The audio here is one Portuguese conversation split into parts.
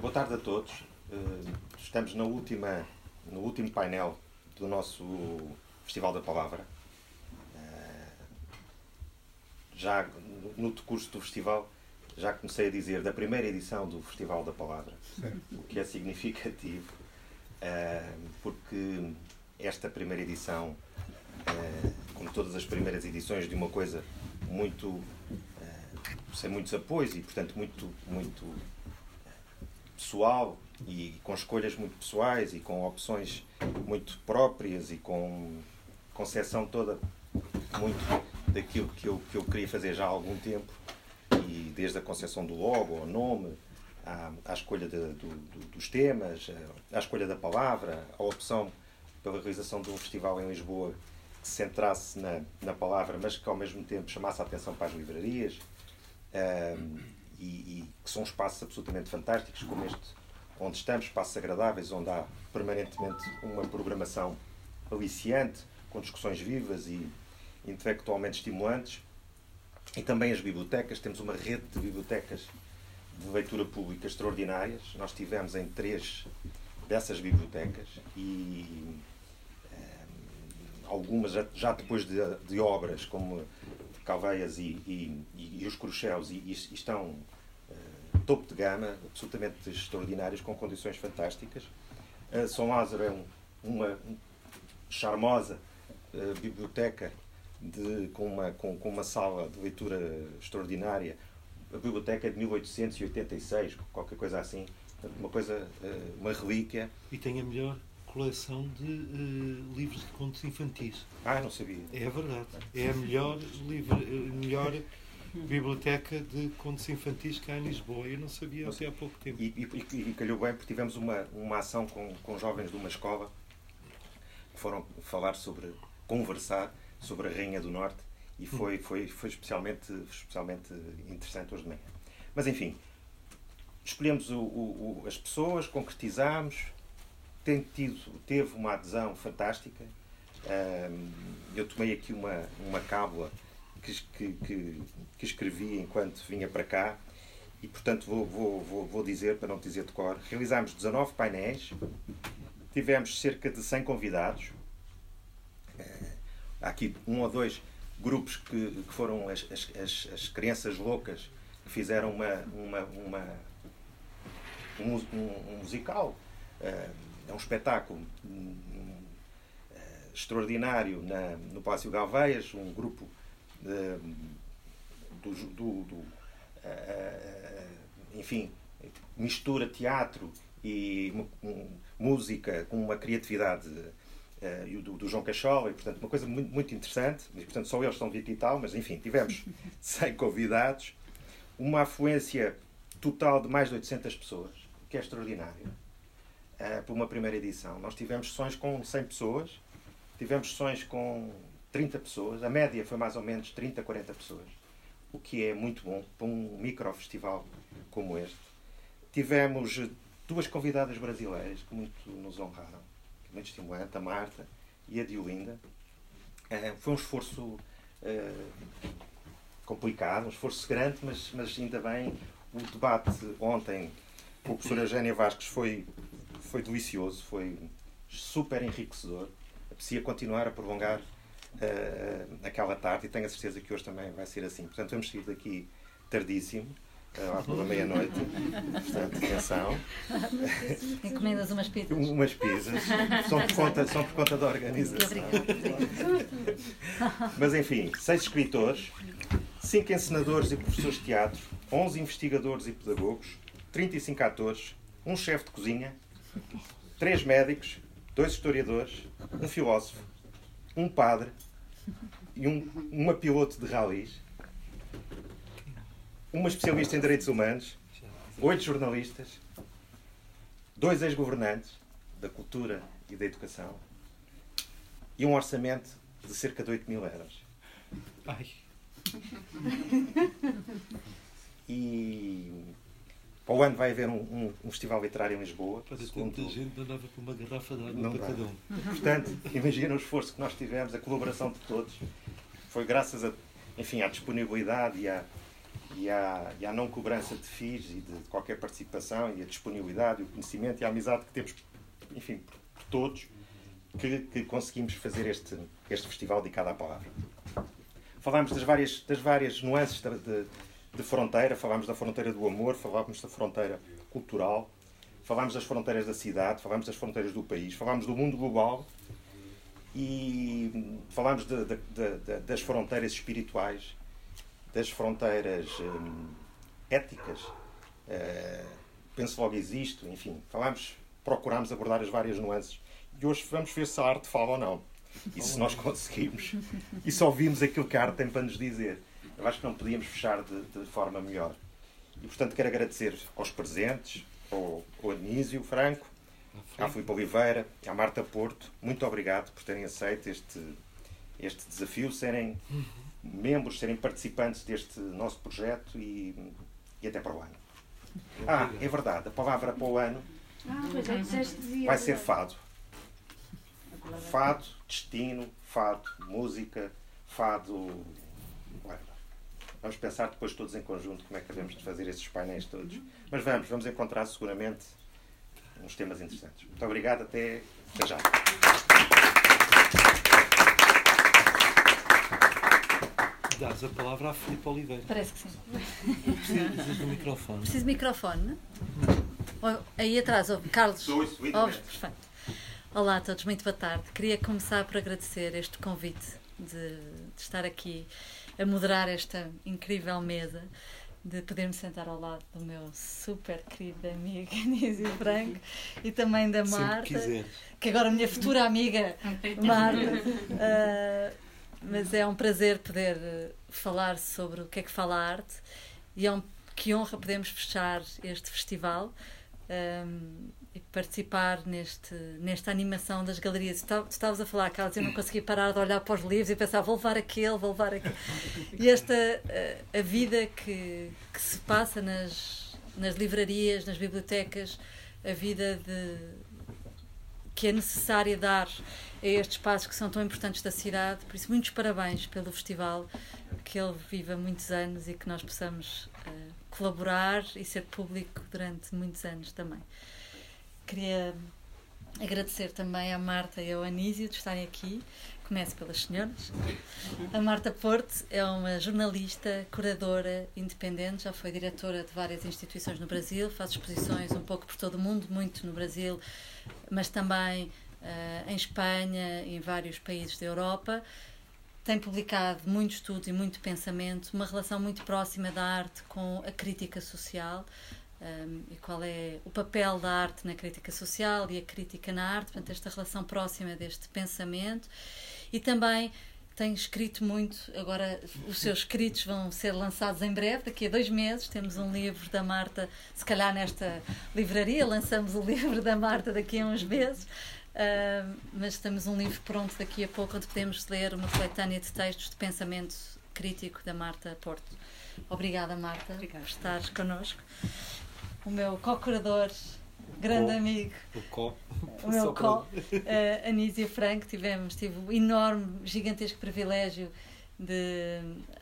Boa tarde a todos. Eh, estamos na última, no último painel do nosso Festival da Palavra. Eh, já no decurso do festival, já comecei a dizer da primeira edição do Festival da Palavra, o que é significativo, eh, porque esta primeira edição, como todas as primeiras edições de uma coisa muito sem muitos apoios e portanto muito muito pessoal e com escolhas muito pessoais e com opções muito próprias e com concepção toda muito daquilo que eu, que eu queria fazer já há algum tempo e desde a concepção do logo, ao nome, à, à escolha de, do, do, dos temas, à escolha da palavra, a opção pela realização de um festival em Lisboa que se centrasse na, na palavra, mas que ao mesmo tempo chamasse a atenção para as livrarias. Um, e, e, que são espaços absolutamente fantásticos, como este onde estamos, espaços agradáveis, onde há permanentemente uma programação aliciante, com discussões vivas e intelectualmente estimulantes. E também as bibliotecas, temos uma rede de bibliotecas de leitura pública extraordinárias. Nós tivemos em três dessas bibliotecas e eh, algumas já, já depois de, de, obras como Calveias e, e, e, os Cruxéus e, estão uh, topo de gama, absolutamente extraordinários, com condições fantásticas. Uh, São Lázaro é um, uma charmosa uh, biblioteca de, com, uma, com, com uma sala de leitura extraordinária. A biblioteca é de 1886, qualquer coisa assim. Uma coisa, uma relíquia. E tem a melhor coleção de uh, livros de contos infantis. Ah, não sabia. É verdade. É a melhor, livro, uh, melhor biblioteca de contos infantis que há em Lisboa. Eu não sabia não até há pouco tempo. E, e, e, calhou bem porque tivemos uma, uma ação com, com jovens de uma escola que foram falar sobre, conversar sobre a Rainha do Norte e hum. foi, foi, foi especialmente, especialmente interessante hoje de manhã. Mas enfim, escolhemos o, o, as pessoas, concretizámos, tem tido, teve uma adesão fantástica. eu tomei aqui uma, uma cábula que, que, que, escrevi enquanto vinha para cá e, portanto, vou, vou, vou, vou dizer, para não dizer de cor, realizámos 19 painéis, tivemos cerca de 100 convidados. Uh, há aqui um ou dois grupos que, que foram as, as, as, crianças loucas que fizeram uma, uma, uma um, um, um musical. Uh, é um espetáculo um, um, uh, extraordinário na, no Palácio Galveias, um grupo uh, do, do, do uh, enfim, mistura teatro e música com uma criatividade uh, do, do, João Cachola, e portanto uma coisa muito, muito interessante, e, portanto só eles estão 20 e tal, mas enfim, tivemos 100 convidados, uma afluência total de mais de 800 pessoas, que é extraordinário uh, por uma primeira edição. Nós tivemos sessões com 100 pessoas, tivemos sessões com 30 pessoas, a média foi mais ou menos 30, 40 pessoas, o que é muito bom para um microfestival como este. Tivemos duas convidadas brasileiras que muito nos honraram, muito estimulante, a Marta e a Diolinda. Uh, foi um esforço uh, complicado, um esforço grande, mas, mas ainda bem. O debate ontem com a professora Eugénia Vasques foi foi delicioso, foi super enriquecedor. Aprecia continuar a prolongar uh, aquela tarde e tenho a certeza que hoje também vai ser assim. Portanto, vamos sair daqui tardíssimo. Uh, lá pela meia-noite. Portanto, atenção. Encomendas umas pizzas. Umas pizzas. São por conta, são por conta da organização. Mas enfim, seis escritores, cinco encenadores e professores de teatro, 11 investigadores e pedagogos, 35 atores, um chefe de cozinha, três médicos, dois historiadores, um filósofo, um padre e um, uma piloto de ralis, uma especialista em direitos humanos, oito jornalistas, dois ex-governantes da cultura e da educação e um orçamento de cerca de 8 mil euros. Ai. E para o ano vai haver um, um, um festival literário em Lisboa. Para segundo... tanta gente andava com uma garrafa de água para cada um. Portanto, imagina o esforço que nós tivemos, a colaboração de todos. Foi graças a, enfim, à disponibilidade e à, e à, e à não cobrança de FIIs e de qualquer participação e a disponibilidade, e o conhecimento e a amizade que temos, enfim, por todos, que, que conseguimos fazer este, este festival dedicado à palavra. Falámos das várias, das várias nuances de, de, de fronteira, falámos da fronteira do amor, falámos da fronteira cultural, falámos das fronteiras da cidade, falámos das fronteiras do país, falámos do mundo global e falámos de, de, de, das fronteiras espirituais, das fronteiras hum, éticas. Uh, penso logo existe, enfim, falámos, procurámos abordar as várias nuances e hoje vamos ver se a arte fala ou não. E se nós conseguimos. E só ouvimos aquilo que a arte tem para nos dizer. Eu acho que não podíamos fechar de, de forma melhor. E, portanto, quero agradecer aos presentes, ao, ao Anísio Franco, à Filipe Oliveira, à Marta Porto. Muito obrigado por terem aceito este, este desafio, serem membros, serem participantes deste nosso projeto e, e até para o ano. Ah, é verdade, a palavra para o ano ah, é, vai ser fado. Fado, destino, fado, música, fado. Vamos pensar depois todos em conjunto como é que devemos de fazer estes painéis todos. Mas vamos, vamos encontrar seguramente uns temas interessantes. Muito obrigado, até, até já. Dás a palavra à Filipe Oliveira. Parece que sim. Precisas do microfone. Preciso de microfone? Aí atrás, oh, Carlos. Oh, perfeito. Olá a todos, muito boa tarde. Queria começar por agradecer este convite de, de estar aqui a moderar esta incrível mesa, de poder-me sentar ao lado do meu super querido amigo Anísio Franco e também da Marta, que agora é a minha futura amiga Marta. Uh, mas é um prazer poder eh, falar sobre o que é que fala a arte e é um, que honra podemos fechar este festival. Um, e participar neste, nesta animação das galerias. Tu estavas a falar, Carlos, eu não conseguia parar de olhar para os livros e pensar, vou levar aquele, vou levar aquele. E esta, a, a vida que, que se passa nas, nas livrarias, nas bibliotecas, a vida de, que é necessária dar a estes espaços que são tão importantes da cidade. Por isso, muitos parabéns pelo festival, que ele viva muitos anos e que nós possamos uh, colaborar e ser público durante muitos anos também. Queria agradecer também à Marta e ao Anísio de estarem aqui. Começo pelas senhoras. A Marta Porto é uma jornalista, curadora independente, já foi diretora de várias instituições no Brasil, faz exposições um pouco por todo o mundo, muito no Brasil, mas também uh, em Espanha em vários países da Europa. Tem publicado muito estudo e muito pensamento, uma relação muito próxima da arte com a crítica social um, e qual é o papel da arte na crítica social e a crítica na arte, portanto, esta relação próxima deste pensamento. E também tem escrito muito, agora os seus escritos vão ser lançados em breve, daqui a dois meses. Temos um livro da Marta, se calhar nesta livraria, lançamos o livro da Marta daqui a uns meses. Uh, mas temos um livro pronto daqui a pouco onde podemos ler uma coletânea de textos de pensamento crítico da Marta Porto. Obrigada, Marta, Obrigada. por estares connosco o meu co-curador, grande amigo. O co. O meu co, uh, Anísio Franco. Tivemos, tive o enorme, gigantesco privilégio de,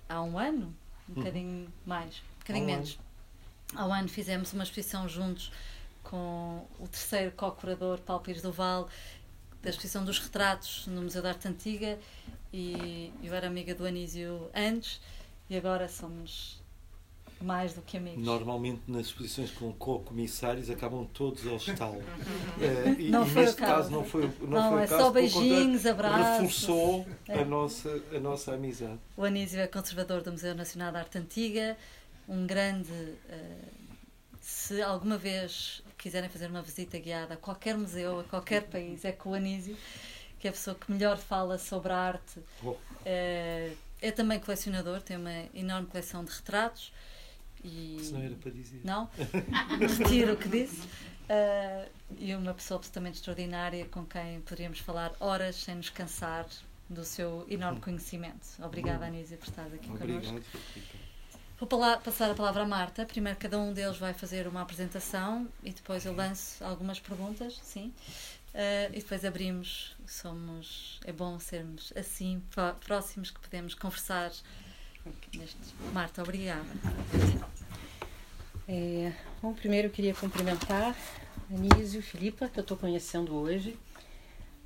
há um ano, um uhum. bocadinho mais, um bocadinho menos. Ano. Ao ano fizemos uma exposição juntos com o terceiro co-curador, Paulo Pires do Val, da exposição dos retratos no Museu da Arte Antiga e eu era amiga do Anísio antes e agora somos mais do que amigos. Normalmente nas exposições com co-comissários acabam todos ao estalo. é, e, não e foi neste caso. caso não foi, não, não foi é o caso. Só beijinhos, abraços. Reforçou é. a, nossa, a nossa amizade. O Anísio é conservador do Museu Nacional de Arte Antiga, um grande. Uh, se alguma vez quiserem fazer uma visita guiada a qualquer museu, a qualquer país, é com o Anísio, que é a pessoa que melhor fala sobre a arte. Oh. Uh, é também colecionador, tem uma enorme coleção de retratos e... Se não era para dizer. Não? Retiro o que disse. Uh, e uma pessoa absolutamente extraordinária com quem poderíamos falar horas sem nos cansar do seu enorme conhecimento. Obrigada, Anísia, por estar aqui Obrigado. connosco. Vou passar a palavra à Marta. Primeiro, cada um deles vai fazer uma apresentação e depois eu lanço algumas perguntas, sim. Uh, e depois abrimos. Somos. É bom sermos assim, próximos, que podemos conversar Marta, obrigada. É, bom, primeiro eu queria cumprimentar Anísio Filipa, que eu estou conhecendo hoje.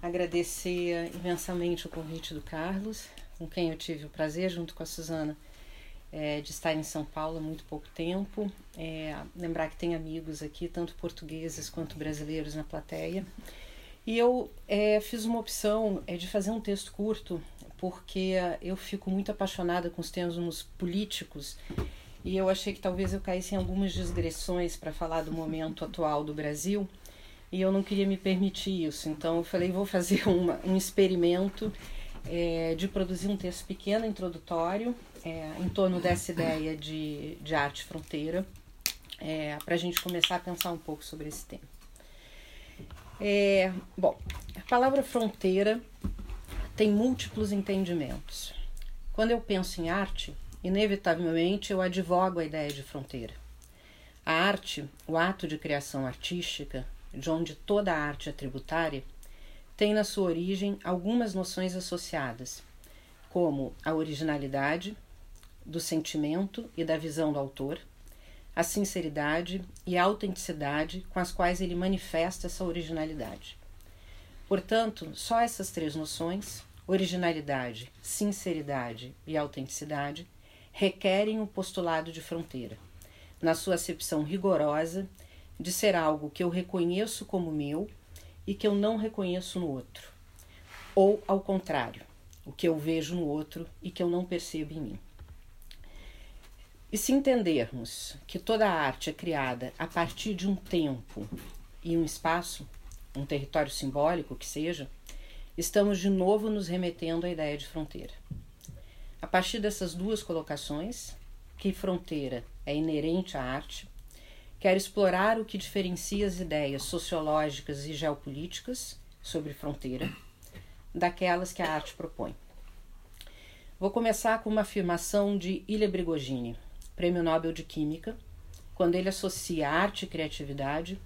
Agradecer imensamente o convite do Carlos, com quem eu tive o prazer, junto com a Suzana, é, de estar em São Paulo há muito pouco tempo. É, lembrar que tem amigos aqui, tanto portugueses quanto brasileiros na plateia. E eu é, fiz uma opção é, de fazer um texto curto, porque eu fico muito apaixonada com os termos políticos e eu achei que talvez eu caísse em algumas digressões para falar do momento atual do Brasil e eu não queria me permitir isso. Então eu falei, vou fazer uma, um experimento é, de produzir um texto pequeno, introdutório, é, em torno dessa ideia de, de arte fronteira, é, para a gente começar a pensar um pouco sobre esse tema. É, bom, a palavra fronteira tem múltiplos entendimentos. Quando eu penso em arte, inevitavelmente eu advogo a ideia de fronteira. A arte, o ato de criação artística, de onde toda a arte é tributária, tem na sua origem algumas noções associadas, como a originalidade, do sentimento e da visão do autor, a sinceridade e a autenticidade com as quais ele manifesta essa originalidade. Portanto, só essas três noções, originalidade, sinceridade e autenticidade, requerem o um postulado de fronteira, na sua acepção rigorosa de ser algo que eu reconheço como meu e que eu não reconheço no outro, ou ao contrário, o que eu vejo no outro e que eu não percebo em mim. E se entendermos que toda a arte é criada a partir de um tempo e um espaço, um território simbólico que seja, estamos de novo nos remetendo à ideia de fronteira. A partir dessas duas colocações, que fronteira é inerente à arte, quero explorar o que diferencia as ideias sociológicas e geopolíticas sobre fronteira daquelas que a arte propõe. Vou começar com uma afirmação de Ilha Brigogini, Prêmio Nobel de Química, quando ele associa arte e criatividade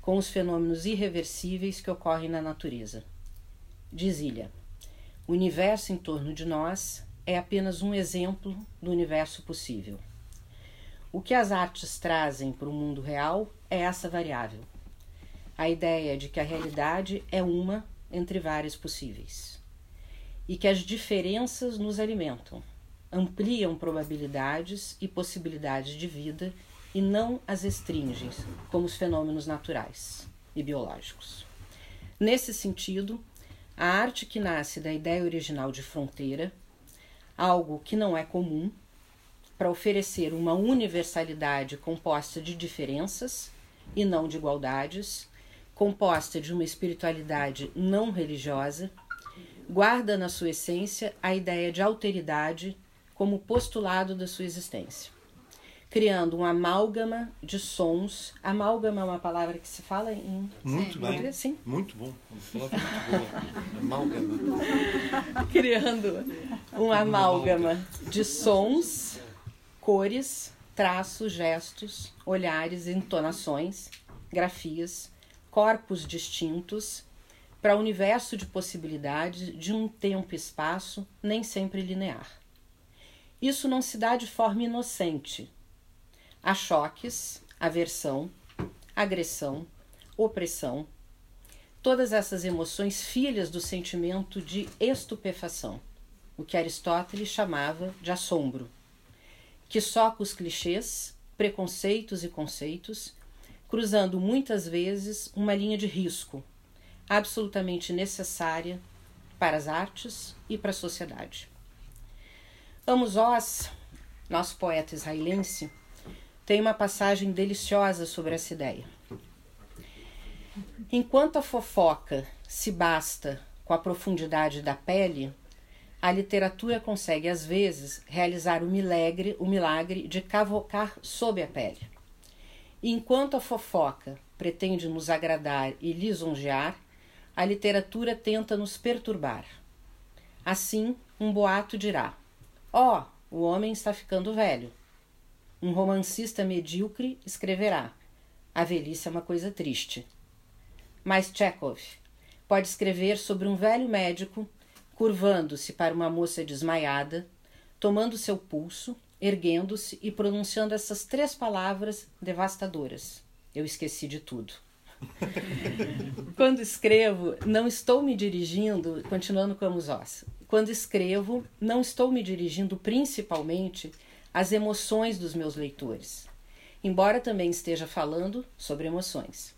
com os fenômenos irreversíveis que ocorrem na natureza. Diz Ilha: o universo em torno de nós é apenas um exemplo do universo possível. O que as artes trazem para o mundo real é essa variável. A ideia de que a realidade é uma entre várias possíveis. E que as diferenças nos alimentam, ampliam probabilidades e possibilidades de vida e não as restringem, como os fenômenos naturais e biológicos. Nesse sentido, a arte que nasce da ideia original de fronteira algo que não é comum, para oferecer uma universalidade composta de diferenças e não de igualdades, composta de uma espiritualidade não religiosa, guarda na sua essência a ideia de alteridade como postulado da sua existência, criando um amálgama de sons. Amálgama é uma palavra que se fala em. Muito bem. Sim. Muito bom. Uma palavra muito boa. Amálgama. criando um amálgama de sons, cores, traços, gestos, olhares, entonações, grafias, corpos distintos para o universo de possibilidades de um tempo e espaço nem sempre linear. Isso não se dá de forma inocente, Há choques, aversão, agressão, opressão, todas essas emoções filhas do sentimento de estupefação, o que Aristóteles chamava de assombro, que soca os clichês, preconceitos e conceitos, cruzando muitas vezes uma linha de risco, absolutamente necessária para as artes e para a sociedade. Amos Oz, nosso poeta israelense, tem uma passagem deliciosa sobre essa ideia. Enquanto a fofoca se basta com a profundidade da pele, a literatura consegue às vezes realizar o milagre, o milagre de cavocar sob a pele. E enquanto a fofoca pretende nos agradar e lisonjear, a literatura tenta nos perturbar. Assim, um boato dirá: Ó, oh, o homem está ficando velho. Um romancista medíocre escreverá: A velhice é uma coisa triste. Mas Chekhov pode escrever sobre um velho médico curvando-se para uma moça desmaiada, tomando seu pulso, erguendo-se e pronunciando essas três palavras devastadoras: Eu esqueci de tudo. Quando escrevo, não estou me dirigindo, continuando como os ossos. Quando escrevo, não estou me dirigindo principalmente às emoções dos meus leitores, embora também esteja falando sobre emoções.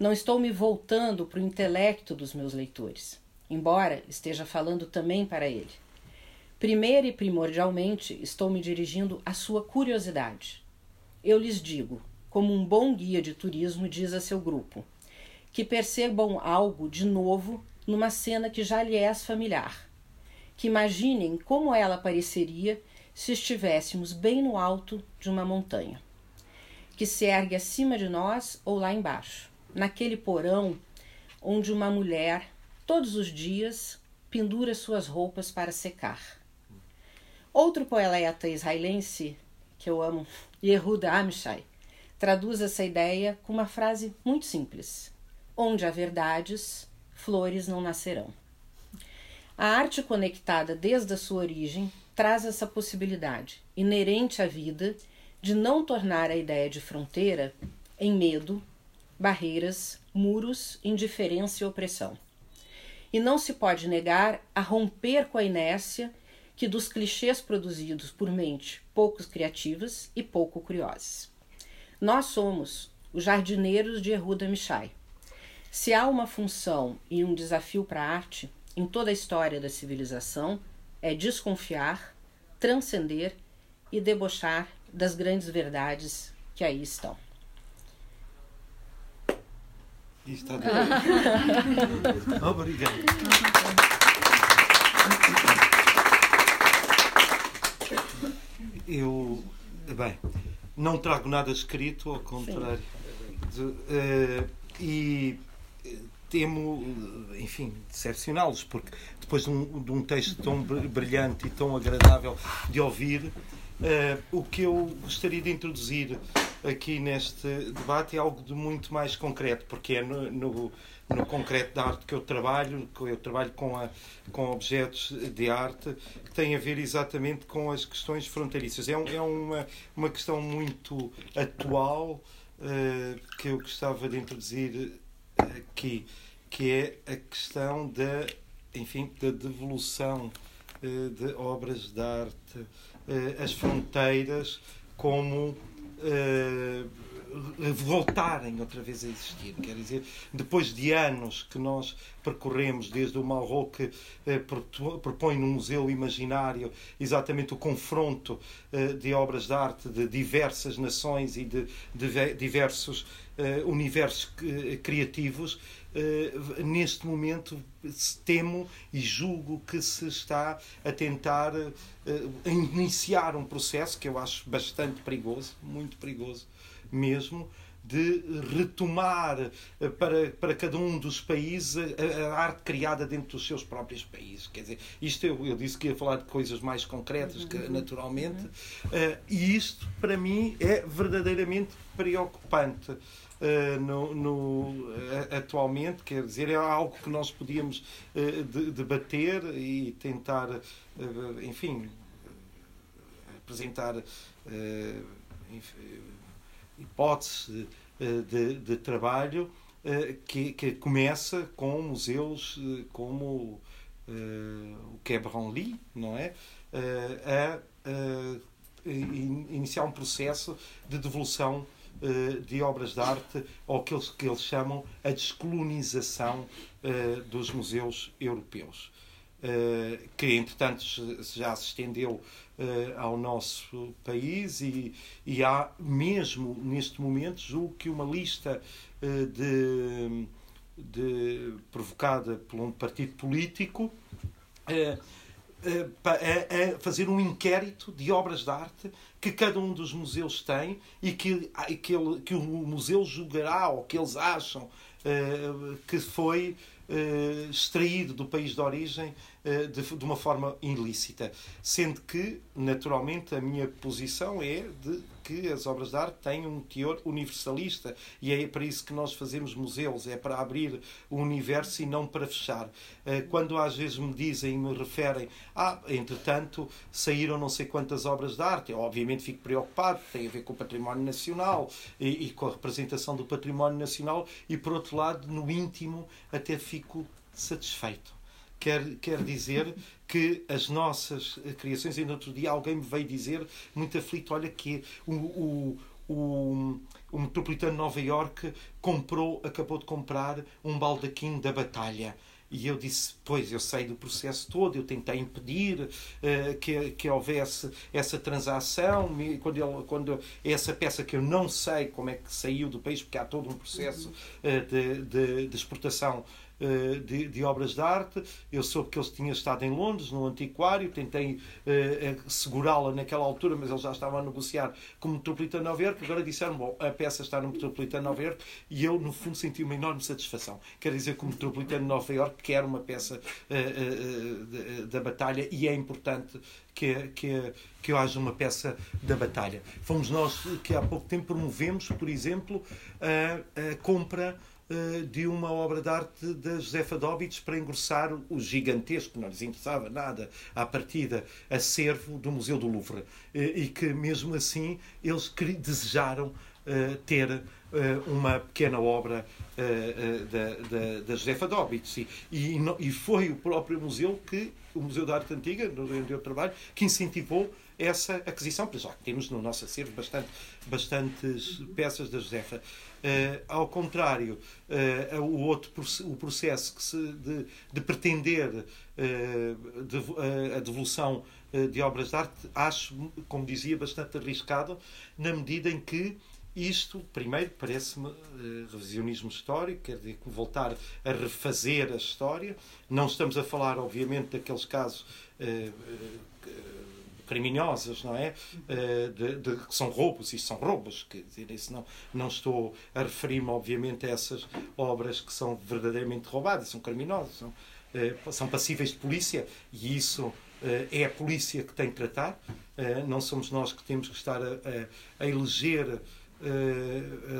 Não estou me voltando para o intelecto dos meus leitores, embora esteja falando também para ele. Primeiro e primordialmente, estou me dirigindo à sua curiosidade. Eu lhes digo, como um bom guia de turismo diz a seu grupo, que percebam algo de novo numa cena que já lhe é familiar. Que imaginem como ela pareceria se estivéssemos bem no alto de uma montanha, que se ergue acima de nós ou lá embaixo, naquele porão onde uma mulher, todos os dias, pendura suas roupas para secar Outro poeta israelense que eu amo, Yehuda Amishai, traduz essa ideia com uma frase muito simples: Onde há verdades, flores não nascerão. A arte conectada desde a sua origem traz essa possibilidade, inerente à vida, de não tornar a ideia de fronteira em medo, barreiras, muros, indiferença e opressão. E não se pode negar a romper com a inércia que dos clichês produzidos por mente poucos criativas e pouco curiosas. Nós somos os jardineiros de Erruda Michai. Se há uma função e um desafio para a arte em toda a história da civilização, é desconfiar, transcender e debochar das grandes verdades que aí estão. Está Obrigado. Eu, bem, não trago nada escrito, ao contrário. De, uh, e temo, enfim, decepcioná-los, porque depois de um, de um, texto tão brilhante e tão agradável de ouvir, uh, o que eu gostaria de introduzir aqui neste debate é algo de muito mais concreto, porque é no, no no concreto da arte que eu trabalho, que eu trabalho com, a, com objetos de arte, que tem a ver exatamente com as questões fronteiriças. É, é uma, uma questão muito atual uh, que eu gostava de introduzir aqui, que é a questão da, enfim, da devolução uh, de obras de arte, uh, as fronteiras como voltarem outra vez a existir. Quer dizer, depois de anos que nós percorremos, desde o Malraux que eh, propõe no Museu Imaginário exatamente o confronto eh, de obras de arte de diversas nações e de, diversos eh, universos criativos, neste momento temo e julgo que se está a tentar iniciar um processo que eu acho bastante perigoso, muito perigoso, mesmo de retomar eh, para, para cada um dos países a, a, arte criada dentro dos seus próprios países. Quer dizer, isto eu, eu disse que ia falar de coisas mais concretas, que, uhum. naturalmente, uh, e isto para mim é verdadeiramente preocupante. Uh, no, no uh, atualmente, quer dizer, é algo que nós podíamos de, debater e tentar, enfim, apresentar enfim, hipótese eh, de, de trabalho eh, que, que, começa com museus eh, como o Quai Branly, não é? a, iniciar um processo de devolução de obras de arte ou eles, que eles chamam a descolonização dos museus europeus. que entretanto já se estendeu uh, ao nosso país e, e, há mesmo neste momento, julgo que uma lista uh, de, de, provocada por um partido político uh, a, fazer um inquérito de obras de arte que cada um dos museus tem e que, que, ele, que o museu julgará ou que eles acham que foi uh, extraído do país de origem uh, de, de, uma forma ilícita. Sendo que, naturalmente, a minha posição é de que as obras de arte têm um teor universalista. E é para isso que nós fazemos museus, é para abrir o universo e não para fechar. Eh, quando às vezes me dizem me referem, ah, entretanto, saíram não sei quantas obras de arte, eu obviamente fico preocupado, tem a ver com o património nacional e, e com a representação do património nacional. E, por outro lado, no íntimo, até fico satisfeito. Quer, quer dizer que as nossas criações, ainda outro dia alguém me veio dizer, muito aflito, olha que o, o, o, o Metropolitano de Nova York comprou, acabou de comprar um baldaquim da batalha. E eu disse, pois, eu sei do processo todo, eu tentei impedir uh, que, que houvesse essa transação, quando, ele, quando essa peça que eu não sei como é que saiu do país, porque há todo um processo uh, de, de, de exportação eh, de, de, obras de arte. Eu soube que ele tinha estado em Londres, no antiquário, tentei uh, segurá-la naquela altura, mas ele já estava a negociar com o Metropolitano Nova. Agora disseram, bom, a peça está no Metropolitano Nova e eu, no fundo, senti uma enorme satisfação. Quer dizer que o Metropolitano Nova Iorque quer uma peça da batalha e é importante que, que, que haja uma peça da batalha. Fomos nós que há pouco tempo promovemos, por exemplo, a, a compra eh, de uma obra de arte da Josefa Dobitz para engrossar o gigantesco, não lhes interessava nada, à partida, acervo do Museu do Louvre. Eh, e que, mesmo assim, eles desejaram eh, ter uma pequena obra da, da, Josefa Dobitz. E, foi o próprio museu que, o Museu da Arte Antiga, onde eu trabalho, que incentivou essa aquisição, porque já temos no nosso acervo bastante, bastantes peças da Josefa. Uh, ao contrário, uh, o outro o processo que se, de, de pretender uh, de, a devolução de obras de arte, acho, como dizia, bastante arriscado, na medida em que isto, primeiro, parece-me revisionismo histórico, quer dizer, voltar a refazer a história. Não estamos a falar, obviamente, daqueles casos criminosas, não é? Eh, de, de, que são roubos, e são roubos, quer dizer, isso não, não estou a referir-me, obviamente, a essas obras que são verdadeiramente roubadas, são criminosas, são, eh, são passíveis de polícia, e isso eh, é a polícia que tem que tratar, não somos nós que temos que estar a, a, a eleger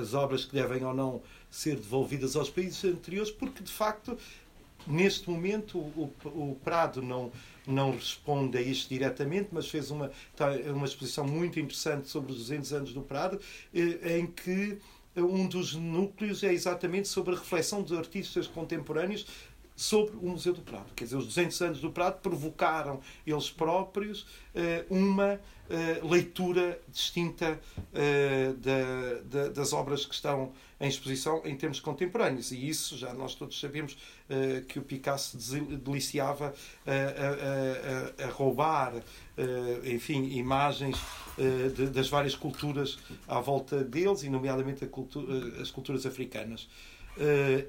as obras que devem ou não ser devolvidas aos países anteriores, porque de facto neste momento o, o, Prado não não responde a isto diretamente, mas fez uma, tá, uma exposição muito interessante sobre os 200 anos do Prado, eh, em que um dos núcleos é exatamente sobre a reflexão dos artistas contemporâneos sobre o Museu do Prado. Quer dizer, os 200 anos do Prado provocaram eles próprios eh, uma eh, leitura distinta das obras que estão em exposição em termos contemporâneos. E isso já nós todos sabemos uh, que o Picasso deliciava a, a, a, a roubar, uh, enfim, imagens uh, de, das várias culturas à volta deles, e nomeadamente cultura, as culturas africanas.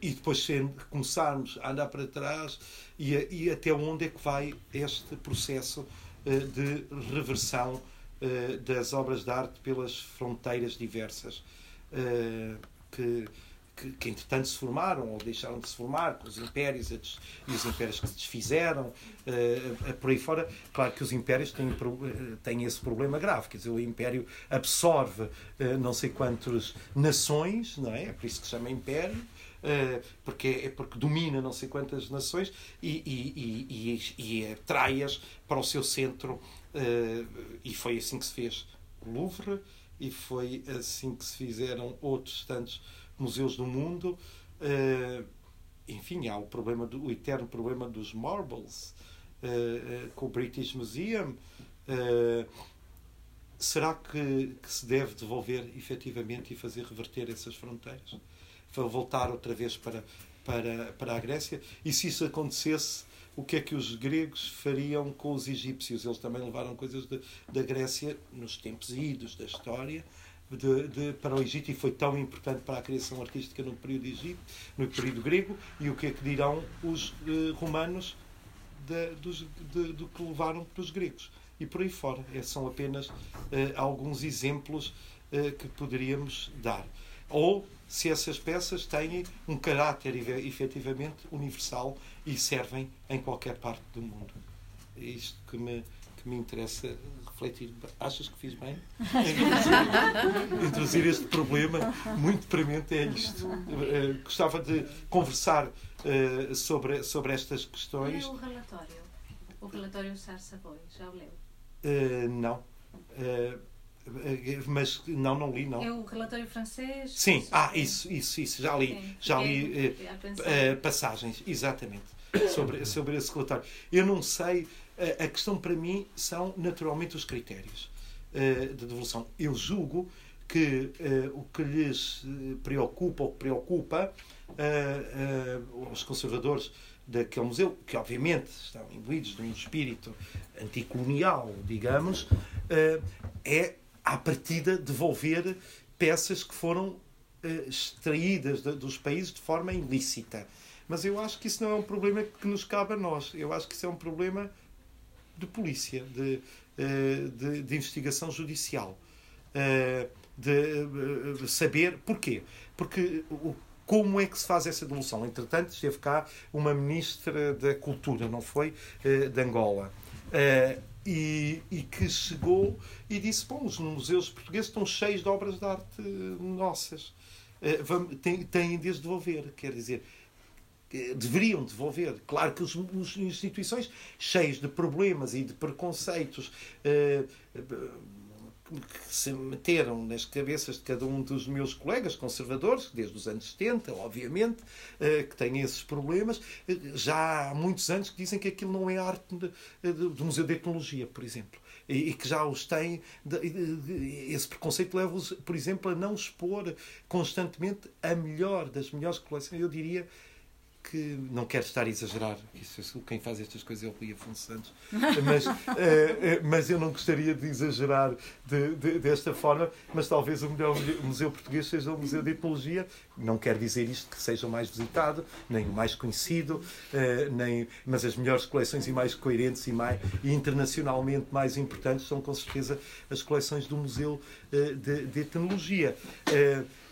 e depois começarmos a andar para trás e, e, até onde é que vai este processo de reversão das obras de arte pelas fronteiras diversas que, que, que, entretanto se formaram ou deixaram de se formar, com os impérios e os impérios que se desfizeram, uh, por aí fora. Claro que os impérios têm, eh, têm esse problema grave, quer dizer, o império absorve uh, não sei quantas nações, não é? É por isso que se chama império. Porque, é porque domina não sei quantas nações e, e, e, e, e atrai-as para o seu centro. e foi assim que se fez o Louvre, e foi assim que se fizeram outros tantos museus do mundo. Uh, enfim, há o problema do, o eterno problema dos marbles uh, uh, com o British Museum. será que, que, se deve devolver efetivamente e fazer reverter essas fronteiras? Voltar outra vez para, para, para a Grécia? E se isso acontecesse, o que é que os gregos fariam com os egípcios. Eles também levaram coisas de, da Grécia nos tempos idos da história de, de, para o Egito e foi tão importante para a criação artística no período Egito, no período grego. E o que é que dirão os uh, romanos de, dos, do que levaram para os gregos? e por aí fora. Esses são apenas uh, alguns exemplos uh, que poderíamos dar. Ou se essas peças têm um caráter efetivamente universal e servem em qualquer parte do mundo. É isto que me, que me interessa refletir. Achas que fiz bem? Introduzir, introduzir este problema muito premente é isto. Uh, gostava de conversar uh, sobre, sobre estas questões. Leu o relatório? O relatório Sarsa-Boi, já o leu? Uh, não. Mas não, não li, não. É o relatório francês? Sim, ah, isso, isso, isso. Já li, Sim, já li passagens, exatamente, sobre, sobre esse relatório. Eu não sei a questão para mim são naturalmente os critérios eh, de devolução. Eu julgo que uh, o que lhes eh, preocupa ou que preocupa uh, uh, os conservadores daquele museu, que obviamente estão imbuídos de um espírito anticolonial, digamos, é, à partida, devolver peças que foram extraídas de, dos países de forma ilícita. Mas eu acho que isso não é um problema que nos cabe a nós. Eu acho que isso é um problema de polícia, de, eh, de, de investigação judicial. Eh, de saber porquê. Porque como é que se faz essa devolução? Entretanto, esteve cá uma ministra da Cultura, não foi? Eh, de Angola. E, e, que chegou e disse: Bom, os museus portugueses estão cheios de obras de arte nossas. Têm, têm de as devolver. Quer dizer, deveriam devolver. Claro que as instituições cheias de problemas e de preconceitos uh, que se meteram nas cabeças de cada um dos meus colegas conservadores, desde os anos 70, obviamente, uh, que têm esses problemas, uh, já há muitos anos que dizem que aquilo não é arte do Museu de Etnologia, por exemplo. E que já os têm. esse preconceito leva-os, por exemplo, a não expor constantemente a melhor das melhores coleções. Eu diria que não quero estar a exagerar, isso, quem faz estas coisas é o Rui Afonso Santos, mas, uh, mas eu não gostaria de exagerar de, de, desta forma, mas talvez o melhor museu português seja o Museu de Etnologia, não quer dizer isto que seja o mais visitado, nem o mais conhecido, uh, nem, mas as melhores coleções e mais coerentes e, mais, e internacionalmente mais importantes são com certeza as coleções do Museu de, de Etnologia.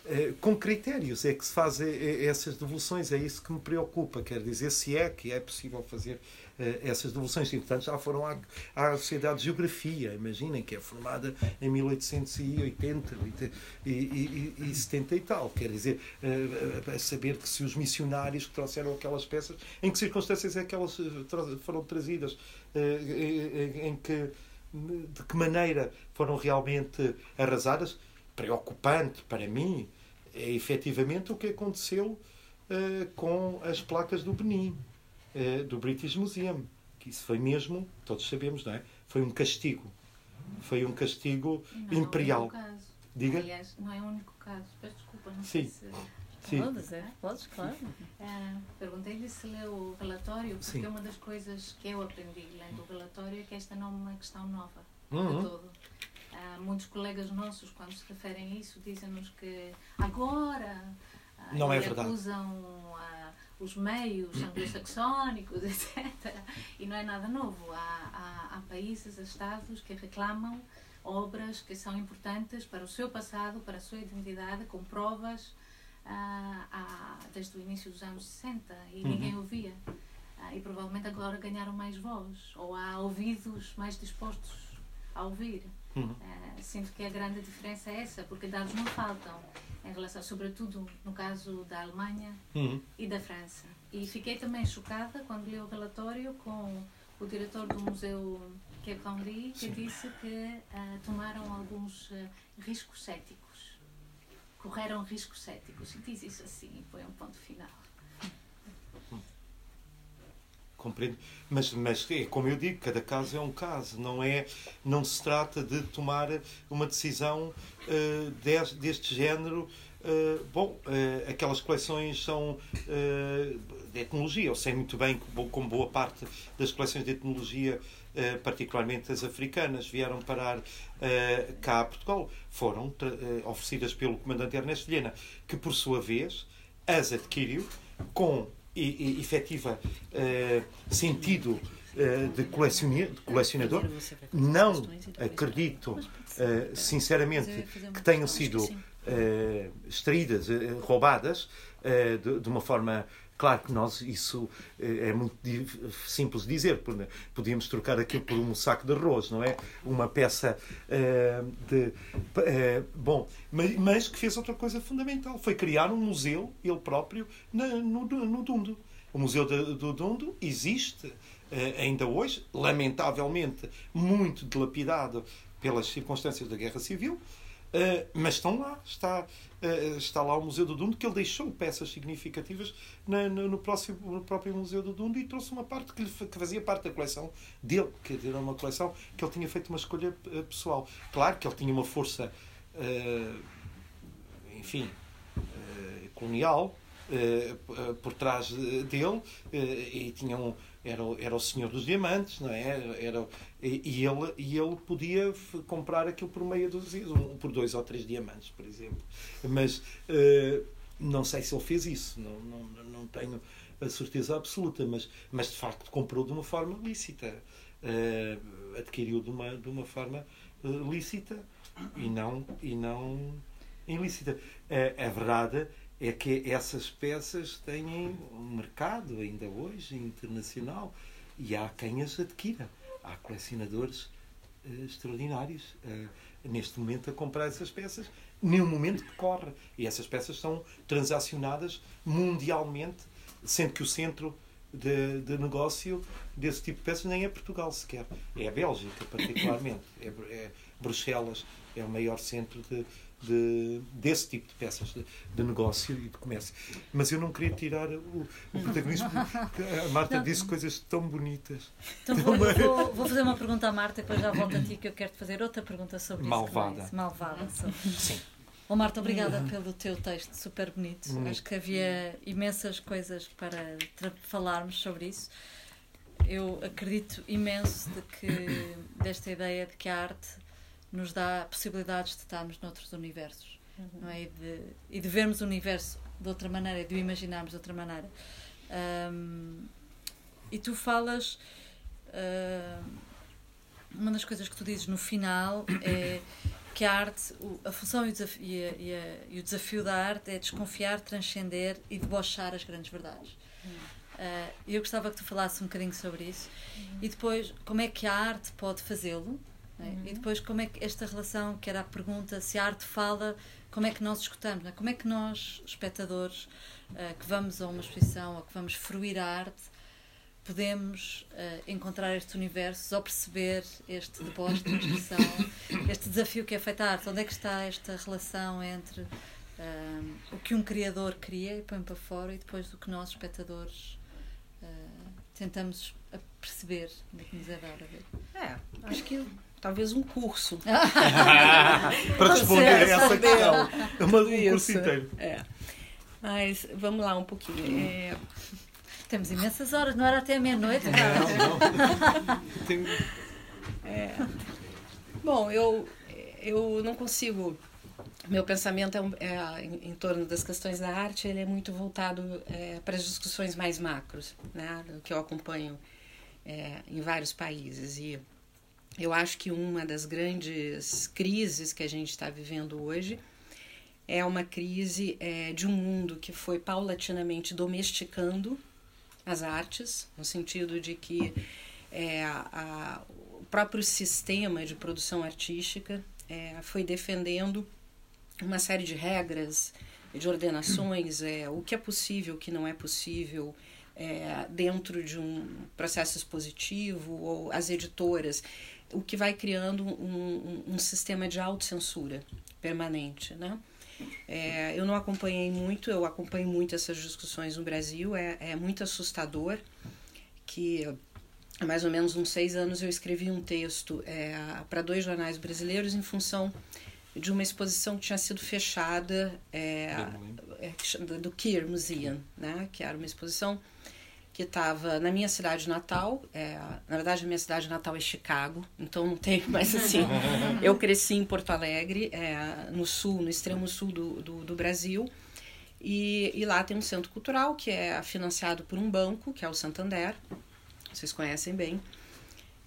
Eh, com critérios é que se fazem eh, essas devoluções. É isso que me preocupa. Quer dizer, se é que é possível fazer eh, essas devoluções. E, portanto, já foram à, à Sociedade de Geografia, imaginem, que é formada em 1880 e, e, e, e 70 e tal. Quer dizer, a saber que se os missionários que trouxeram aquelas peças, em que circunstâncias é que elas foram trazidas, em que, de que maneira foram realmente arrasadas preocupante para mim é efetivamente o que aconteceu uh, com as placas do Benin, uh, do British Museum. Que isso foi mesmo, todos sabemos, não é? Foi um castigo. Foi um castigo não imperial. É o caso. Diga? Aliás, não é o único caso. Peço desculpa, não Sim. sei se. Sim. Podes, é? Podes, claro. Uh, Perguntei-lhe se leu o relatório, porque Sim. uma das coisas que eu aprendi lendo o relatório é que esta não é uma questão nova uhum. de todo. Muitos colegas nossos, quando se referem a isso, dizem-nos que agora uh, não é verdade. acusam uh, os meios anglo-saxónicos, etc. E não é nada novo. Há, há, há países, há estados que reclamam obras que são importantes para o seu passado, para a sua identidade, com provas desde o início dos anos 60 e uhum. ninguém ouvia. e provavelmente agora ganharam mais voz, ou há ouvidos mais dispostos a ouvir. Uhum. Uh, sinto que a grande diferença é essa, porque dados não faltam, em relação, sobretudo no caso da Alemanha uhum. e da França. E fiquei também chocada quando li o relatório com o diretor do Museu Cape que Sim. disse que uh, tomaram alguns uh, riscos céticos. Correram riscos céticos. E diz isso assim, foi um ponto final compreendo. Mas, mas é como eu digo, cada caso é um caso. Não é, não se trata de tomar uma decisão uh, deste, deste género. Uh, bom, uh, aquelas coleções são de etnologia. Eu sei muito bem que, como boa parte das coleções de etnologia, particularmente as africanas, vieram parar cá a Portugal, foram oferecidas pelo comandante Ernesto Vilhena, que por sua vez as adquiriu com e, e efetiva uh, sentido de colecionador. Não acredito, sinceramente, que tenham sido extraídas, roubadas de uma forma Claro que nós, isso é muito simples dizer. Podíamos trocar aquilo por um saco de arroz, não é? Uma peça uh, de. Uh, bom, mas, mas, que fez outra coisa fundamental. Foi criar um museu, ele próprio, na, no, no Dundo. O Museu de, do Dundo existe uh, ainda hoje, lamentavelmente muito dilapidado pelas circunstâncias da Guerra Civil, Uh, mas estão lá, está, uh, está lá o Museu do Dundo, que ele deixou peças significativas na, no, no, próximo, no próprio Museu do Dundo e trouxe uma parte que, lhe, que fazia parte da coleção dele, que era uma coleção que ele tinha feito uma escolha uh, pessoal. Claro que ele tinha uma força, enfim, colonial por trás dele e tinha um era, era o senhor dos diamantes, não é? Era, e, ele, e ele podia comprar aquilo por meia dúzia, por dois ou três diamantes, por exemplo. Mas uh, não sei se ele fez isso, não, não, não tenho a certeza absoluta, mas, mas de facto comprou de uma forma lícita. Uh, adquiriu de uma, de uma forma uh, lícita e não, e não ilícita. a verdade é que essas peças têm um mercado ainda hoje internacional e há quem as adquira. Há colecionadores uh, extraordinários uh, neste momento a comprar essas peças, num momento que corre. E essas peças são transacionadas mundialmente, sendo que o centro de, de, negócio desse tipo de peças nem é Portugal sequer. É a Bélgica, particularmente. É, é Bruxelas é o maior centro de, de, desse tipo de peças de, de, negócio e de comércio. Mas eu não queria tirar o, o protagonismo, porque a Marta não. disse coisas tão bonitas. Então vou, vou, vou, fazer uma pergunta à Marta, depois já volto a ti, que eu quero te fazer outra pergunta sobre Malvada. isso. Malvada. Sobre... Sim. Oh, Marta, obrigada pelo teu texto, super bonito. Hum. Acho que havia imensas coisas para falarmos sobre isso. Eu acredito imenso de que desta ideia de que a arte nos dá possibilidades de estarmos noutros universos uhum. não é? e, de, e de vermos o universo de outra maneira, de o imaginarmos de outra maneira. Um, e tu falas. Uh, uma das coisas que tu dizes no final é que a arte, a função e o, desafio, e, a, e, a, e o desafio da arte é desconfiar, transcender e debochar as grandes verdades. Uh, eu gostava que tu falasses um bocadinho sobre isso. Uhum. E depois, como é que a arte pode fazê-lo? É? Uhum. E depois, como é que esta relação, que era a pergunta, se a arte fala, como é que nós escutamos? É? Como é que nós, espectadores, uh, que vamos a uma exposição ou que vamos fruir a arte, podemos uh, encontrar este universo ou perceber este deboche de expressão, este desafio que é feita a arte? Onde é que está esta relação entre uh, o que um criador cria e põe para fora e depois o que nós, espectadores, tentamos perceber é que nos é dar a ver? É, acho que talvez um curso. Para responder essa questão. É uma, um curso inteiro. É. Mas vamos lá um pouquinho. É... Temos imensas horas, não era até meia-noite, Tem... é. Bom, eu, eu não consigo. Meu pensamento é, é em, em, torno das questões da arte, ele é muito voltado é, para as discussões mais macros, né, que eu acompanho é, em vários países. E eu acho que uma das grandes crises que a gente está vivendo hoje é uma crise é, de um mundo que foi paulatinamente domesticando as artes, no sentido de que é, a, o próprio sistema de produção artística é, foi defendendo uma série de regras, de ordenações, é, o que é possível, o que não é possível, é, dentro de um processo expositivo, ou as editoras o que vai criando um, um, um sistema de autocensura permanente, né? É, eu não acompanhei muito, eu acompanho muito essas discussões no Brasil, é, é muito assustador que há mais ou menos uns seis anos eu escrevi um texto é, para dois jornais brasileiros em função de uma exposição que tinha sido fechada é, é do Keir Museum, né, que era uma exposição que estava na minha cidade natal. É, na verdade, a minha cidade natal é Chicago, então não tem mais assim. eu cresci em Porto Alegre, é, no sul, no extremo sul do, do, do Brasil. E, e, lá tem um centro cultural que é financiado por um banco, que é o Santander. vocês conhecem bem.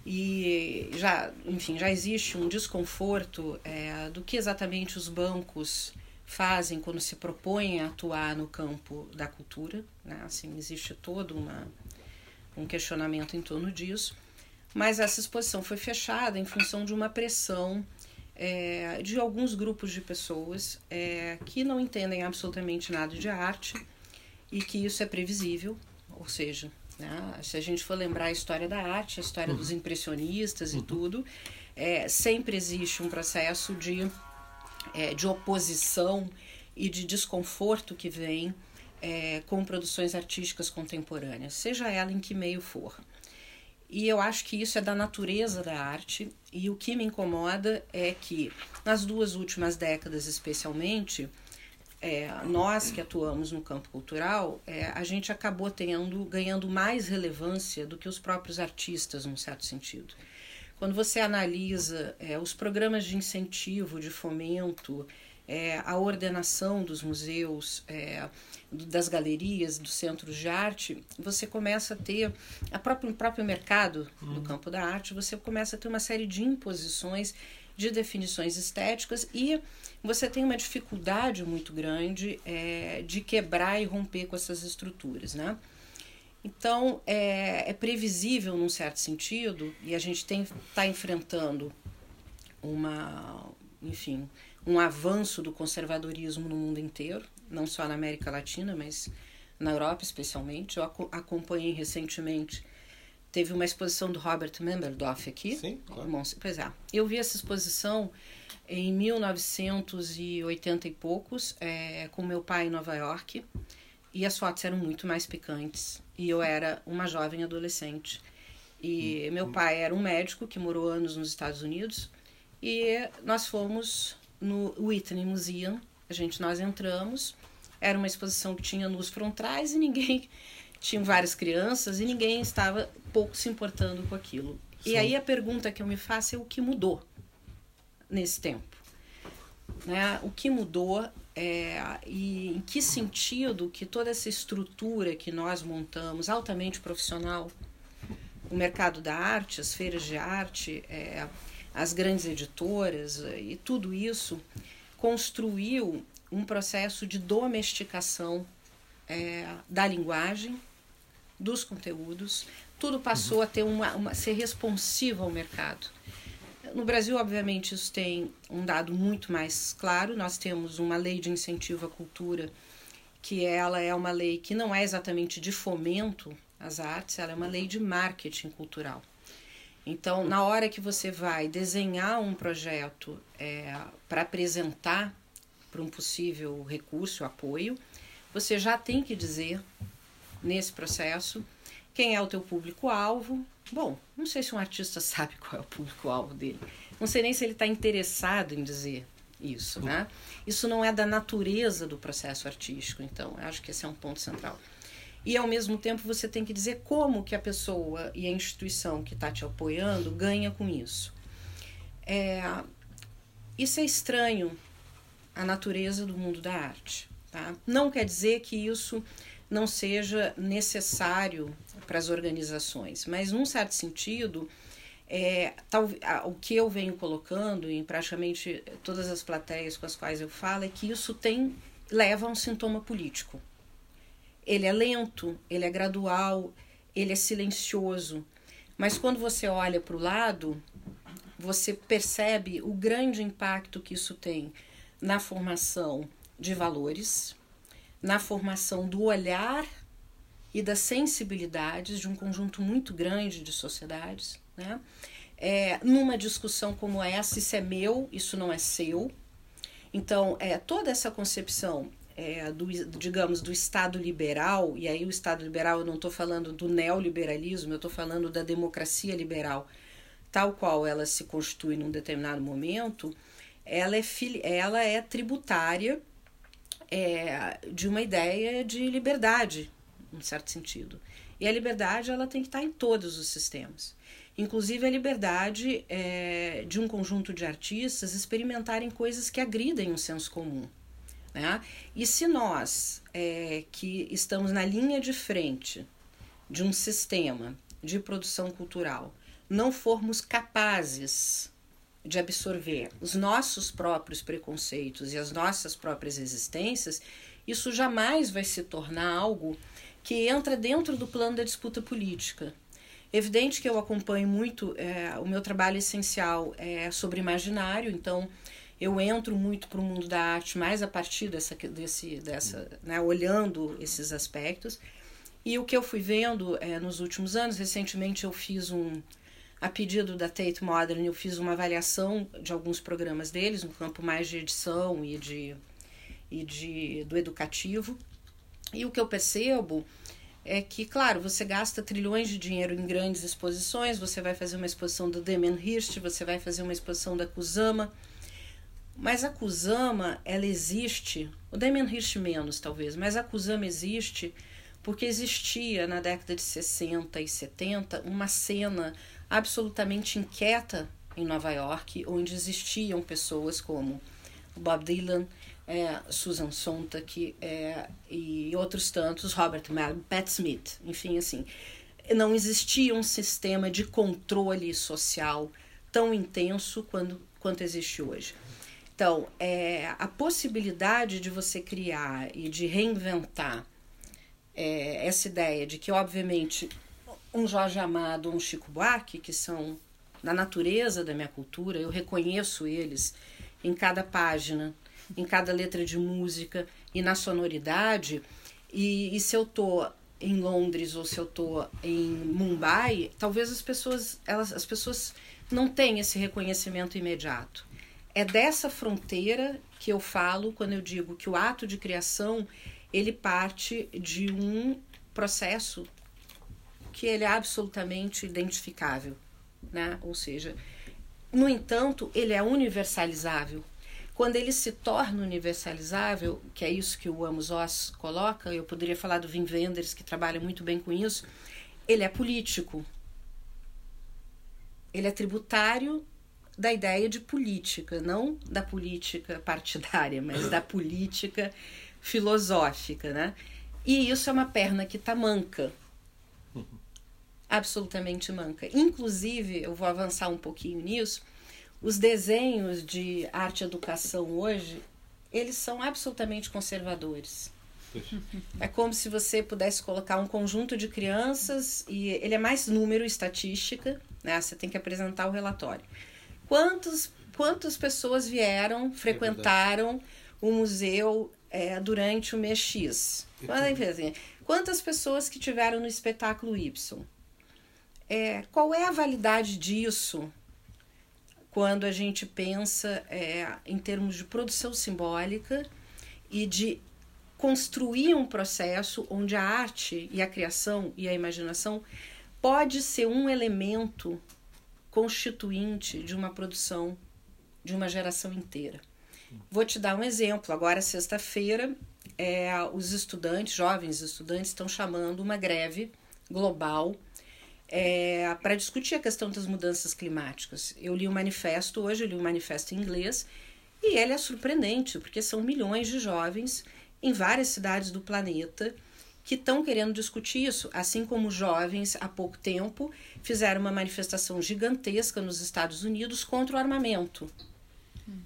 E já, enfim, já existe um desconforto é, do que exatamente os bancos fazem quando se propõem a atuar no campo da cultura. Né? Assim, existe todo uma, um questionamento em torno disso. Mas essa exposição foi fechada em função de uma pressão é, de alguns grupos de pessoas é, que não entendem absolutamente nada de arte e que isso é previsível, ou seja, né, se a gente for lembrar a história da arte, a história uhum. dos impressionistas e uhum. tudo, é, sempre existe um processo de, é, de oposição e de desconforto que vem é, com produções artísticas contemporâneas, seja ela em que meio for. E eu acho que isso é da natureza da arte. E o que me incomoda é que, nas duas últimas décadas especialmente, é, nós que atuamos no campo cultural, é, a gente acabou tendo, ganhando mais relevância do que os próprios artistas, num certo sentido. Quando você analisa é, os programas de incentivo, de fomento, é, a ordenação dos museus, é, das galerias, dos centros de arte, você começa a ter a próprio, o próprio mercado do uhum. campo da arte, você começa a ter uma série de imposições, de definições estéticas e você tem uma dificuldade muito grande é, de quebrar e romper com essas estruturas, né? Então é, é previsível num certo sentido e a gente está enfrentando uma, enfim, um avanço do conservadorismo no mundo inteiro, não só na América Latina, mas na Europa especialmente. Eu acompanhei recentemente, teve uma exposição do Robert Memberdorf aqui. Sim, claro. Pois é. Eu vi essa exposição em 1980 e poucos, é, com meu pai em Nova York, e as fotos eram muito mais picantes. E eu era uma jovem adolescente. E hum, meu hum. pai era um médico que morou anos nos Estados Unidos, e nós fomos no Whitney Museum. A gente, nós entramos, era uma exposição que tinha luz frontais e ninguém. Tinham várias crianças e ninguém estava pouco se importando com aquilo. Sim. E aí a pergunta que eu me faço é o que mudou nesse tempo? Né? O que mudou é, e em que sentido que toda essa estrutura que nós montamos, altamente profissional, o mercado da arte, as feiras de arte, é, as grandes editoras eh, e tudo isso construiu um processo de domesticação é, da linguagem, dos conteúdos, tudo passou uhum. a ter uma, uma, ser responsivo ao mercado. No Brasil, obviamente, isso tem um dado muito mais claro. Nós temos uma lei de incentivo à cultura, que ela é uma lei que não é exatamente de fomento às artes, ela é uma lei de marketing cultural. Então, na hora que você vai desenhar um projeto é, para apresentar para um possível recurso, apoio, você já tem que dizer nesse processo quem é o teu público-alvo. Bom, não sei se um artista sabe qual é o público-alvo dele. Não sei nem se ele está interessado em dizer isso, né? Isso não é da natureza do processo artístico, então acho que esse é um ponto central e ao mesmo tempo você tem que dizer como que a pessoa e a instituição que está te apoiando ganha com isso. É, isso é estranho à natureza do mundo da arte. Tá? Não quer dizer que isso não seja necessário para as organizações, mas num certo sentido, é, tal, o que eu venho colocando em praticamente todas as plateias com as quais eu falo é que isso tem leva a um sintoma político. Ele é lento, ele é gradual, ele é silencioso. Mas quando você olha para o lado, você percebe o grande impacto que isso tem na formação de valores, na formação do olhar e das sensibilidades de um conjunto muito grande de sociedades. Né? É, numa discussão como essa, isso é meu, isso não é seu. Então, é, toda essa concepção é, do, digamos, do Estado liberal, e aí o Estado liberal eu não estou falando do neoliberalismo, eu estou falando da democracia liberal, tal qual ela se constitui num determinado momento, ela é, ela é tributária é, de uma ideia de liberdade, em certo sentido. E a liberdade ela tem que estar em todos os sistemas. Inclusive a liberdade é, de um conjunto de artistas experimentarem coisas que agridem o senso comum. Né? E se nós, é, que estamos na linha de frente de um sistema de produção cultural não formos capazes de absorver os nossos próprios preconceitos e as nossas próprias existências, isso jamais vai se tornar algo que entra dentro do plano da disputa política. Evidente que eu acompanho muito, é, o meu trabalho essencial é sobre imaginário, então eu entro muito para o mundo da arte mais a partir dessa, desse, dessa né, olhando esses aspectos. E o que eu fui vendo é, nos últimos anos, recentemente eu fiz um, a pedido da Tate Modern, eu fiz uma avaliação de alguns programas deles, no campo mais de edição e, de, e de, do educativo. E o que eu percebo é que, claro, você gasta trilhões de dinheiro em grandes exposições, você vai fazer uma exposição do Damien Hirst, você vai fazer uma exposição da Kusama, mas a Kusama, ela existe, o Damien Hirst menos talvez, mas a Kusama existe porque existia na década de 60 e 70 uma cena absolutamente inquieta em Nova York, onde existiam pessoas como Bob Dylan, é, Susan Sontag é, e outros tantos, Robert Malcolm, Pat Smith, enfim, assim. Não existia um sistema de controle social tão intenso quando, quanto existe hoje. Então, é, a possibilidade de você criar e de reinventar é, essa ideia de que, obviamente, um Jorge Amado, um Chico Buarque, que são na natureza da minha cultura, eu reconheço eles em cada página, em cada letra de música e na sonoridade. E, e se eu tô em Londres ou se eu tô em Mumbai, talvez as pessoas, elas, as pessoas não tenham esse reconhecimento imediato. É dessa fronteira que eu falo quando eu digo que o ato de criação ele parte de um processo que ele é absolutamente identificável, né? Ou seja, no entanto, ele é universalizável. Quando ele se torna universalizável, que é isso que o Amos Oz coloca, eu poderia falar do Wim Wenders, que trabalha muito bem com isso, ele é político. Ele é tributário da ideia de política, não da política partidária, mas da política filosófica, né? E isso é uma perna que tá manca. Absolutamente manca. Inclusive, eu vou avançar um pouquinho nisso, os desenhos de arte educação hoje, eles são absolutamente conservadores. É como se você pudesse colocar um conjunto de crianças e ele é mais número estatística, né? Você tem que apresentar o relatório. Quantos, quantas pessoas vieram, é frequentaram o museu é, durante o mês X? Quantas pessoas que tiveram no espetáculo Y? É, qual é a validade disso quando a gente pensa é, em termos de produção simbólica e de construir um processo onde a arte e a criação e a imaginação pode ser um elemento constituinte de uma produção de uma geração inteira. Vou te dar um exemplo. Agora, sexta-feira, é, os estudantes, jovens estudantes, estão chamando uma greve global é, para discutir a questão das mudanças climáticas. Eu li o um manifesto hoje, eu li o um manifesto em inglês, e ele é surpreendente, porque são milhões de jovens em várias cidades do planeta que estão querendo discutir isso, assim como jovens há pouco tempo fizeram uma manifestação gigantesca nos Estados Unidos contra o armamento,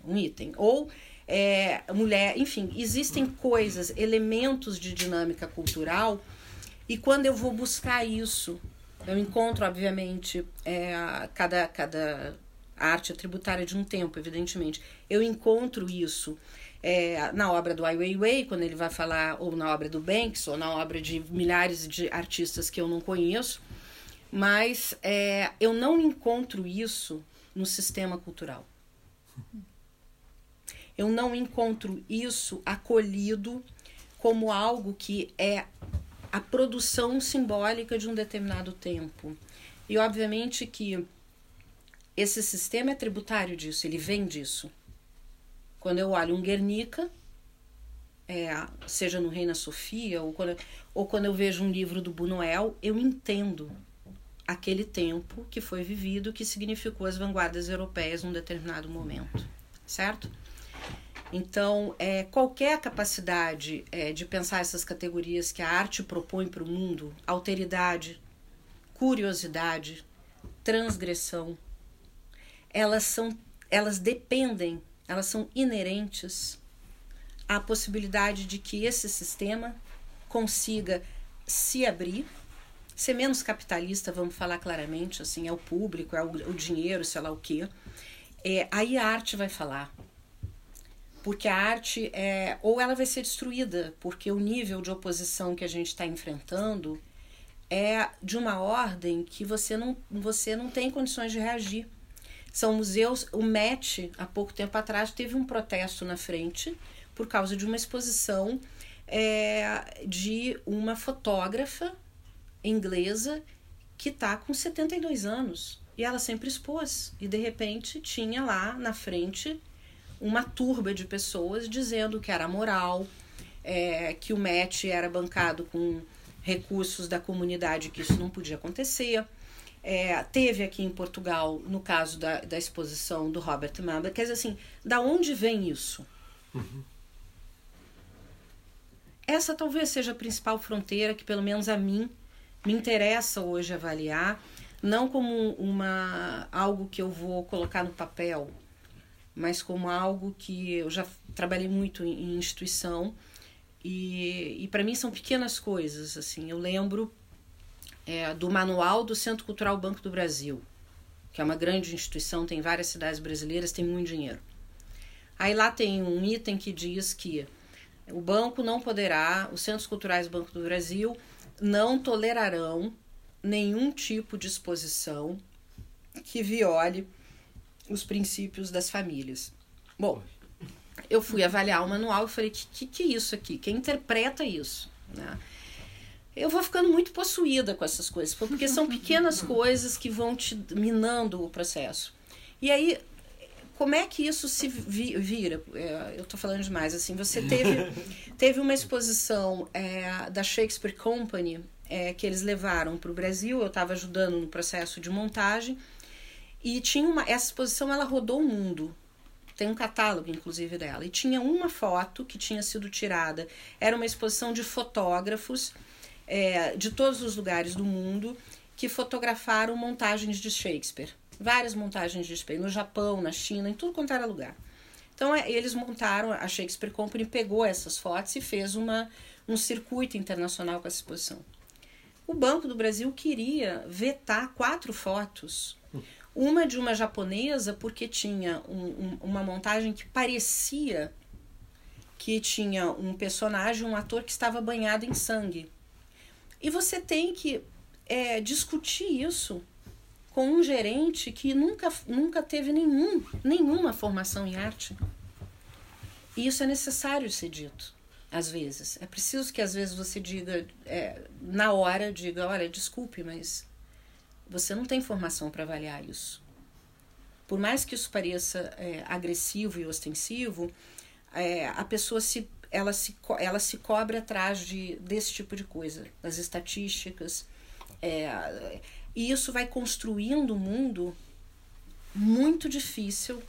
um item. Ou é, mulher, enfim, existem coisas, elementos de dinâmica cultural, e quando eu vou buscar isso, eu encontro, obviamente, é, cada, cada arte tributária de um tempo, evidentemente. Eu encontro isso é, na obra do Ai Weiwei, quando ele vai falar, ou na obra do Banks, ou na obra de milhares de artistas que eu não conheço, mas é, eu não encontro isso no sistema cultural. Eu não encontro isso acolhido como algo que é a produção simbólica de um determinado tempo. E obviamente que esse sistema é tributário disso, ele vem disso. Quando eu olho um Guernica, é, seja no Reina Sofia, ou quando, ou quando eu vejo um livro do Buñuel, eu entendo aquele tempo que foi vivido, que significou as vanguardas europeias num determinado momento, certo? Então, é, qualquer capacidade é, de pensar essas categorias que a arte propõe para o mundo, alteridade, curiosidade, transgressão, elas são elas dependem, elas são inerentes à possibilidade de que esse sistema consiga se abrir, ser menos capitalista, vamos falar claramente, assim, é o público, é o, o dinheiro, sei lá o quê. É, aí a arte vai falar. Porque a arte é. Ou ela vai ser destruída, porque o nível de oposição que a gente está enfrentando é de uma ordem que você não, você não tem condições de reagir. São museus. O MET, há pouco tempo atrás, teve um protesto na frente por causa de uma exposição é, de uma fotógrafa inglesa que está com 72 anos. E ela sempre expôs. E de repente tinha lá na frente uma turba de pessoas dizendo que era moral, é, que o MET era bancado com recursos da comunidade, que isso não podia acontecer. É, teve aqui em Portugal, no caso da, da exposição do Robert Mamba, quer dizer assim, da onde vem isso? Uhum. Essa talvez seja a principal fronteira que, pelo menos a mim, me interessa hoje avaliar, não como uma algo que eu vou colocar no papel, mas como algo que eu já trabalhei muito em, instituição e, e para mim são pequenas coisas assim. Eu lembro é, do manual do Centro Cultural Banco do Brasil, que é uma grande instituição, tem várias cidades brasileiras, tem muito dinheiro. Aí lá tem um item que diz que o banco não poderá, os Centros Culturais Banco do Brasil não tolerarão nenhum tipo de exposição que viole os princípios das famílias. Bom, eu fui avaliar o manual e falei: que, que, que é isso aqui? Quem interpreta isso? Né? Eu vou ficando muito possuída com essas coisas, porque são pequenas coisas que vão te minando o processo. E aí, como é que isso se vira? É, eu estou falando demais. Assim, você teve, teve uma exposição é, da Shakespeare Company é, que eles levaram para o Brasil. Eu estava ajudando no processo de montagem e tinha uma essa exposição ela rodou o mundo. Tem um catálogo, inclusive, dela. E tinha uma foto que tinha sido tirada. Era uma exposição de fotógrafos é, de todos os lugares do mundo que fotografaram montagens de Shakespeare. Várias montagens de Shakespeare, no Japão, na China, em tudo quanto era lugar. Então é, eles montaram, a Shakespeare Company pegou essas fotos e fez uma, um circuito internacional com essa exposição. O Banco do Brasil queria vetar quatro fotos. Uma de uma japonesa, porque tinha um, um, uma montagem que parecia que tinha um personagem, um ator que estava banhado em sangue. E você tem que é, discutir isso com um gerente que nunca, nunca teve nenhum, nenhuma formação em arte. E isso é necessário ser dito, às vezes. É preciso que às vezes você diga, é, na hora, diga, olha, desculpe, mas você não tem formação para avaliar isso. Por mais que isso pareça é, agressivo e ostensivo, é, a pessoa se ela se, ela se cobre atrás de, desse tipo de coisa, das estatísticas. É, e isso vai construindo um mundo muito difícil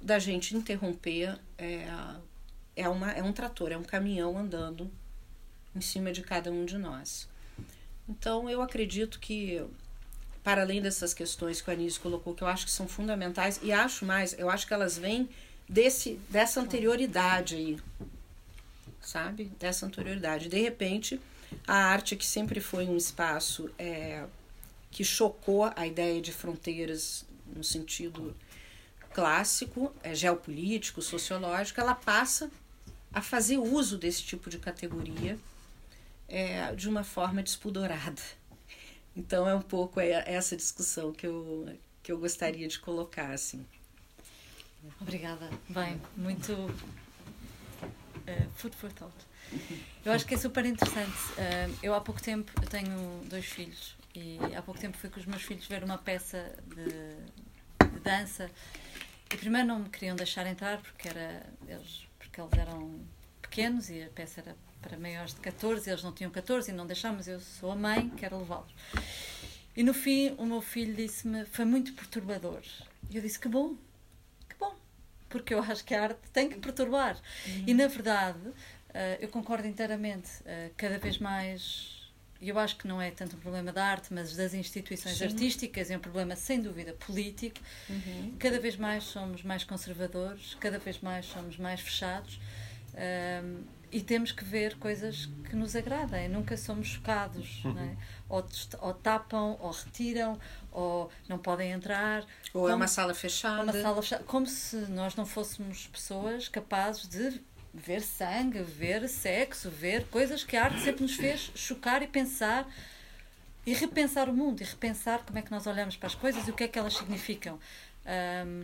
da gente interromper. É, é, uma, é um trator, é um caminhão andando em cima de cada um de nós. Então, eu acredito que, para além dessas questões que o Anísio colocou, que eu acho que são fundamentais, e acho mais, eu acho que elas vêm desse, dessa anterioridade aí, sabe? Dessa anterioridade. De repente, a arte, que sempre foi um espaço é, que chocou a ideia de fronteiras no sentido clássico, é, geopolítico, sociológico, ela passa a fazer uso desse tipo de categoria é, de uma forma despudorada. Então é um pouco essa discussão que eu, que eu gostaria de colocar. Assim. Obrigada. Bem, muito uh, food for thought. Eu acho que é super interessante. Uh, eu há pouco tempo, tenho dois filhos e há pouco tempo fui com os meus filhos ver uma peça de, de dança e primeiro não me queriam deixar entrar porque, era, eles, porque eles eram pequenos e a peça era para maiores de 14, eles não tinham 14 e não deixámos, eu sou a mãe, quero levá-los. E no fim o meu filho disse-me, foi muito perturbador. E eu disse, que bom, porque eu acho que a arte tem que perturbar. Uhum. E, na verdade, uh, eu concordo inteiramente. Uh, cada vez mais eu acho que não é tanto um problema da arte, mas das instituições Sim. artísticas, é um problema sem dúvida político. Uhum. Cada vez mais somos mais conservadores, cada vez mais somos mais fechados. Um, e temos que ver coisas que nos agradem, nunca somos chocados, uhum. é? ou, ou, tapam, ou retiram, ou não podem entrar. Ou como, é uma sala fechada. Uma sala fechada. Como se nós não fôssemos pessoas capazes de ver sangue, ver sexo, ver coisas que a arte sempre nos fez chocar e pensar e repensar o mundo e repensar como é que nós olhamos para as coisas e o que é que elas significam. Um,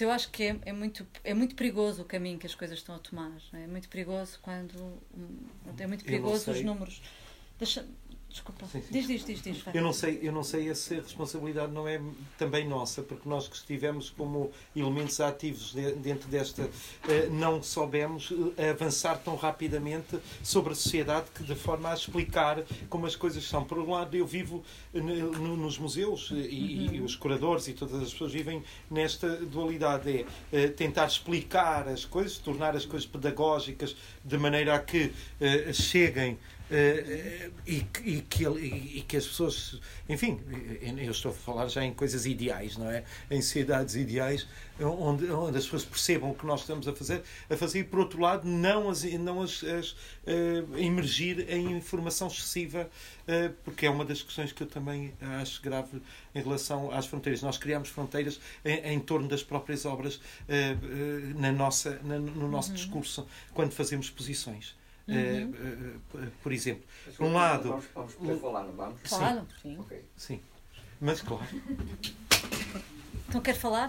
eu acho que é, é, muito, é muito perigoso o caminho que as coisas estão a tomar. É? é muito perigoso quando. É muito perigoso os números. Deixa, Desculpa. Sim, sim. Diz, diz, diz, diz. Eu não sei, eu não sei se a responsabilidade não é também nossa, porque nós que estivemos como elementos ativos dentro desta, eh, não soubemos eh, avançar tão rapidamente sobre a sociedade que de forma a explicar como as coisas são. Por um lado, eu vivo eh, nos museus e, uhum. e os curadores e todas as pessoas vivem nesta dualidade, é tentar explicar as coisas, tornar as coisas pedagógicas de maneira a que cheguem e, e, que, e, que as pessoas, enfim, eu estou a falar já em coisas ideais, não é? Em sociedades ideais, onde, onde as pessoas percebam o que nós estamos a fazer, a fazer e, por outro lado, não as, não as, as emergir em informação excessiva, porque é uma das questões que eu também acho grave em relação às fronteiras. Nós criamos fronteiras em, em torno das próprias obras na nossa, na, no nosso uhum. discurso, quando fazemos posições. Uhum. Uh, uh, por exemplo, Mas, um lado. Vamos, vamos poder falar, não vamos? Claro, sim. Okay. Sim. Mas claro. Então quer falar?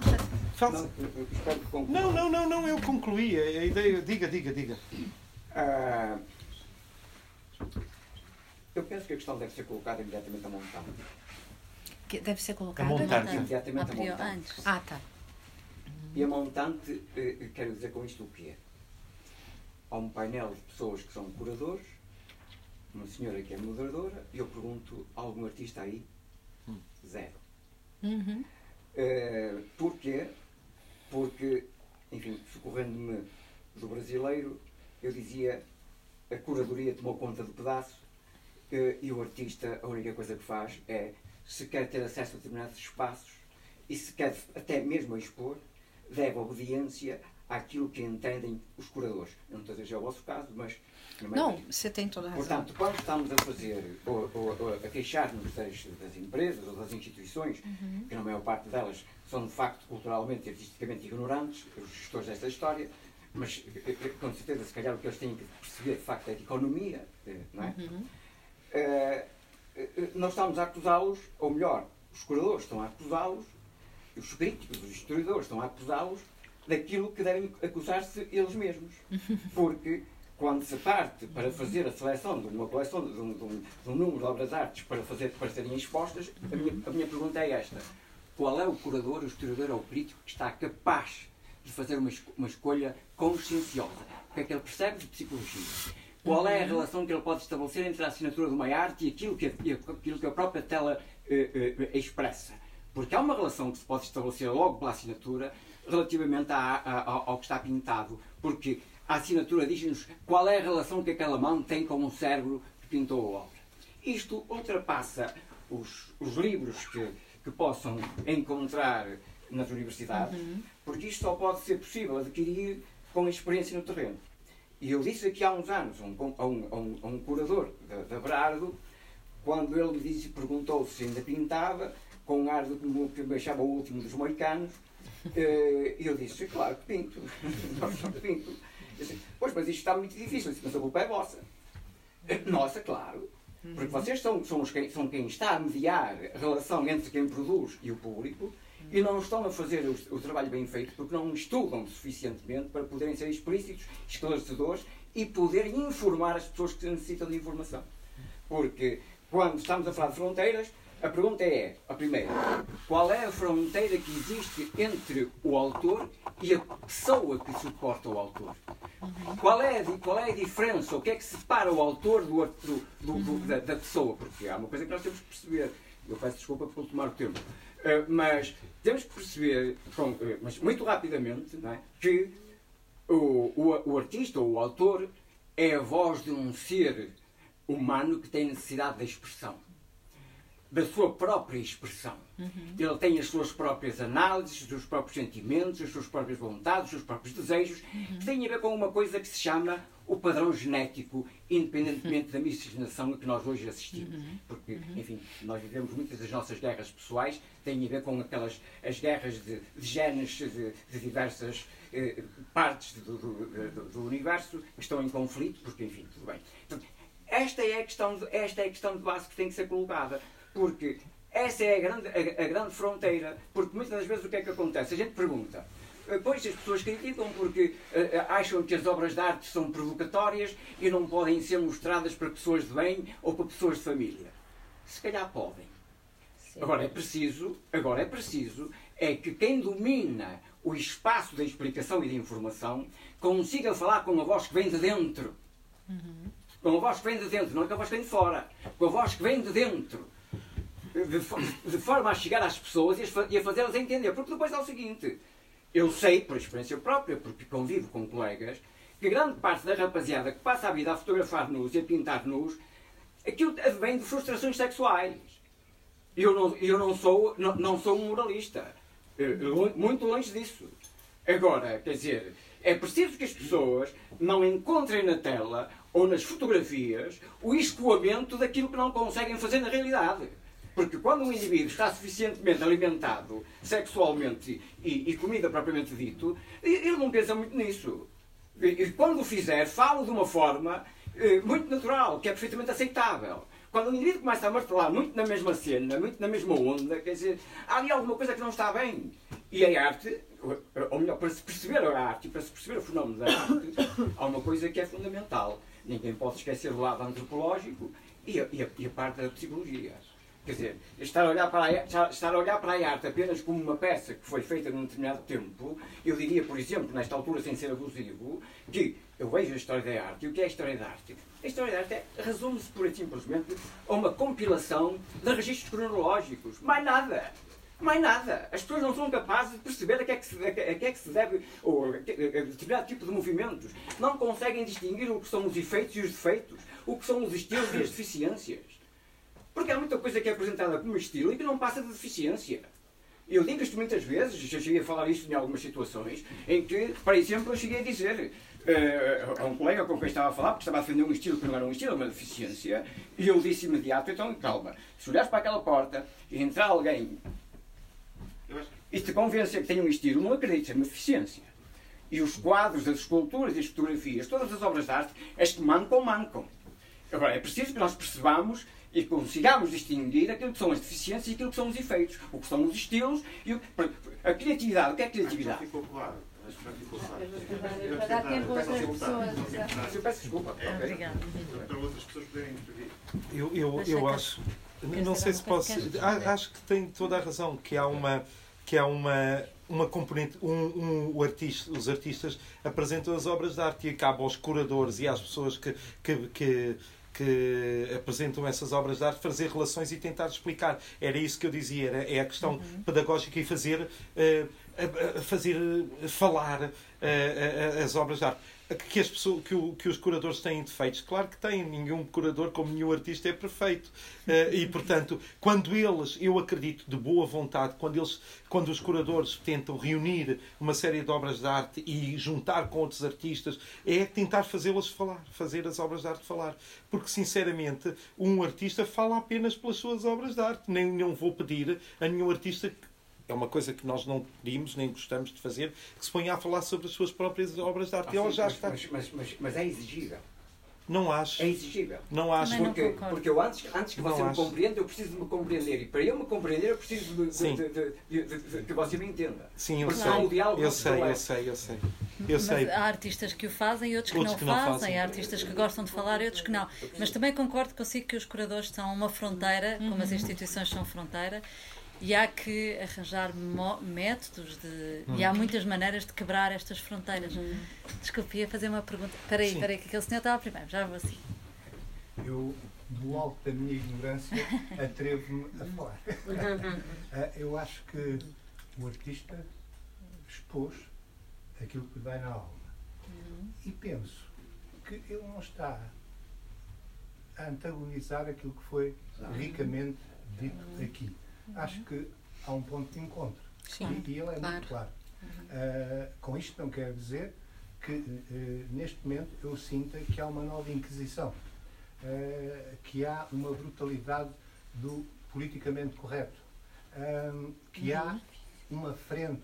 Não, não, não, não, não, eu concluí a ideia. Diga, diga, diga. Uh, eu penso que a questão deve ser colocada imediatamente a montante. Que deve ser colocada a montante. Imediatamente a montante. Ah, tá. E a montante, eh, quero dizer com isto o quê? Há um painel de pessoas que são curadores, uma senhora que é moderadora, e eu pergunto: algum artista aí? Hum. Zero. Uhum. Uh, porquê? Porque, enfim, socorrendo-me do brasileiro, eu dizia a curadoria tomou conta do pedaço uh, e o artista, a única coisa que faz é, se quer ter acesso a determinados espaços e se quer até mesmo expor, deve obediência àquilo que entendem os curadores. Eu não estou a dizer é o vosso caso, mas. Não, você tem toda a razão. Portanto, quando estamos a fazer, ou, ou, ou a queixar-nos das, das, empresas ou das instituições, uhum. que na maior parte delas são de facto culturalmente e artisticamente ignorantes, os gestores desta história, mas eh, eh, com certeza, se calhar, o que eles têm que perceber de facto é de economia, eh, não é? Uhum. Uh, nós estamos a acusá-los, ou melhor, os curadores estão a acusá-los, os críticos, os historiadores estão a acusá-los daquilo que devem acusar-se eles mesmos. Porque quando se parte para fazer a seleção de uma coleção, de um, de um, de um número de obras de artes para, fazer, para serem expostas, a minha, a minha pergunta é esta. Qual é o curador, o historiador ou o crítico que está capaz de fazer uma, uma escolha conscienciosa? O que é que ele percebe de psicologia? Qual é a relação que ele pode estabelecer entre a assinatura de uma arte e aquilo que a, aquilo que a própria tela eh, eh, expressa? Porque há uma relação que se pode estabelecer logo pela assinatura relativamente a, a, ao que está pintado, porque a assinatura diz-nos qual é a relação que aquela mão tem com o cérebro que pintou a obra. Isto ultrapassa os, os livros que, que possam encontrar nas universidades, uhum. porque isto só pode ser possível adquirir com experiência no terreno. E eu disse aqui há uns anos a um, a um, a um curador da Brardo, quando ele me disse, perguntou se ainda pintava, com um ar que me achava o último dos moicanos, e eu disse, claro que pinto. Pinto. Disse, pois, mas isto está muito difícil. Disse, mas a culpa é vossa. Nossa, claro. Porque vocês são, são, quem, são quem está a mediar a relação entre quem produz e o público e não estão a fazer o, o, trabalho bem feito porque não estudam suficientemente para poderem ser explícitos, esclarecedores e poderem informar as pessoas que necessitam de informação. Porque quando estamos a falar de fronteiras, a pergunta é, a primeira, qual é a fronteira que existe entre o autor e a pessoa que suporta o autor? Qual é, qual é a diferença? O que é que separa o autor do, do, do, da, da, pessoa? Porque há uma coisa que nós temos que perceber. Eu peço desculpa por tomar o termo. Uh, mas temos que perceber, uh, mas muito rapidamente, é? que o, o, o artista ou o autor é a voz de um ser humano que tem necessidade de expressão da sua própria expressão. Uhum. Ele tem as suas próprias análises, os seus próprios sentimentos, as suas próprias vontades, os seus próprios desejos, uhum. que têm a ver com uma coisa que se chama o padrão genético, independentemente da miscigenação a que nós hoje assistimos. Uhum. Porque, uhum. enfim, nós vivemos muitas das nossas guerras pessoais, têm a ver com aquelas as guerras de, de genes de, de diversas eh, partes do, do, do, do, universo que estão em conflito, porque, enfim, tudo bem. Então, esta é, a questão esta é a questão de base que tem que ser colocada. Porque essa é a grande, a, a grande fronteira. Porque muitas das vezes o que é que acontece? A gente pergunta. Eh, pois as pessoas criticam porque uh, acham que as obras de arte são provocatórias e não podem ser mostradas para pessoas de bem ou para pessoas de família. Se calhar podem. Sim. Agora é preciso, agora é preciso é que quem domina o espaço da explicação e da informação consiga falar com a voz que vem de dentro. Uhum. Com a voz que vem de dentro, não é com a voz que vem de fora. Com a voz que vem de dentro de, de forma a chegar às pessoas e a fazê-las entender. Porque depois é o seguinte: eu sei, por experiência própria, porque convivo com colegas, que grande parte da rapaziada que passa a vida a fotografar nus e a pintar nus, aquilo vem de frustrações sexuais. Eu não, eu não, sou, não, não sou um moralista. Muito longe disso. Agora, quer dizer, é preciso que as pessoas não encontrem na tela ou nas fotografias o escoamento daquilo que não conseguem fazer na realidade. Porque quando um indivíduo está suficientemente alimentado sexualmente e, e comida propriamente dito, ele não pensa muito nisso. E, quando o fizer, fala de uma forma eh, muito natural, que é perfeitamente aceitável. Quando o indivíduo começa a martelar muito na mesma cena, muito na mesma onda, quer dizer, há ali alguma coisa que não está bem. E a arte, ou melhor, para se perceber a arte, para se perceber o fenómeno da arte, há uma coisa que é fundamental. Ninguém pode esquecer o lado antropológico e a, e a, e a parte da psicologia. Quer dizer, estar a, olhar para a, estar a olhar para a arte apenas como uma peça que foi feita num determinado tempo, eu diria, por exemplo, nesta altura, sem ser abusivo, que eu vejo a história da arte. E o que é a história da arte? A história da arte é, resume-se, pura e simplesmente, a uma compilação de registros cronológicos. Mais nada. Mais nada. As pessoas não são capazes de perceber a que é que se, a que é que se deve, ou a, a, determinado tipo de movimentos. Não conseguem distinguir o que são os efeitos e os defeitos, o que são os estilos e as deficiências. Porque há muita coisa que é apresentada como estilo e que não passa de deficiência. Eu digo isto muitas vezes, já cheguei a falar isto em algumas situações, em que, por exemplo, eu cheguei a dizer uh, a um colega com quem estava a falar, porque estava a defender um estilo que não era um estilo, uma deficiência, e eu disse imediato, então calma, se olhares para aquela porta e entrar alguém e te convencer que tem um estilo, não acredites, é uma deficiência. E os quadros, as esculturas as fotografias, todas as obras de arte, as que mancam, mancam. Agora, é preciso que nós percebamos e consigamos distinguir aquilo que são as deficiências e aquilo que são os efeitos, o que são os estilos e o, a criatividade. O que é criatividade? Acho que ficou claro. Para dar tempo a outras pessoas. Eu peço desculpa. Obrigada. Para outras pessoas poderem intervir. Eu, eu, eu acho. Não sei se posso. Acho que tem toda a razão que há uma que há uma uma componente um, um, o artista, os artistas apresentam as obras de arte e acaba aos curadores e às pessoas que, que, que que apresentam essas obras de arte fazer relações e tentar explicar. Era isso que eu dizia, era, é a questão uhum. pedagógica e fazer, uh, fazer falar uh, as obras de arte que, as pessoas, que, o, que, os curadores têm defeitos. Claro que têm. Nenhum curador, como nenhum artista, é perfeito. Uh, e, portanto, quando eles, eu acredito de boa vontade, quando, eles, quando os curadores tentam reunir uma série de obras de arte e juntar com outros artistas, é tentar fazê-las falar, fazer as obras de arte falar. Porque, sinceramente, um artista fala apenas pelas suas obras de arte. Nem não vou pedir a nenhum artista é uma coisa que nós não pedimos nem gostamos de fazer, que se ponha a falar sobre as suas próprias obras de arte. Ah, e ela já mas, está. Mas, mas, mas, mas, é exigível. Não acho. É exigível. Não acho. Porque, porque eu antes, antes que você não me acho. compreenda, eu preciso de me compreender. E para eu me compreender, eu preciso de, de, de, de que você me entenda. Sim, eu porque sei. O diálogo eu sei, eu sei, eu sei. Eu Mas sei. há artistas que o fazem e outros que, outros não, que não fazem. fazem. Há artistas que gostam de falar e outros que não. Mas também concordo consigo que os curadores são uma fronteira, como as uhum. instituições são fronteira, e há que arranjar métodos de, hum. e há uhum. muitas maneiras de quebrar estas fronteiras. Hum. Desculpe, ia fazer uma pergunta. Espera aí, espera aí, que aquele senhor estava primeiro, já vou assim. Eu, do alto da minha ignorância, atrevo-me a falar. Ah, eu acho que o artista expôs aquilo que vai na alma. Uhum. E penso que ele não está a antagonizar aquilo que foi ricamente dito aqui. Acho que há um ponto de encontro. Sim, e, e ele é claro. muito claro. Uh, com isto não quero dizer que uh, neste momento eu sinta que há uma nova inquisição, uh, que há uma brutalidade do politicamente correto, que uhum. há uma frente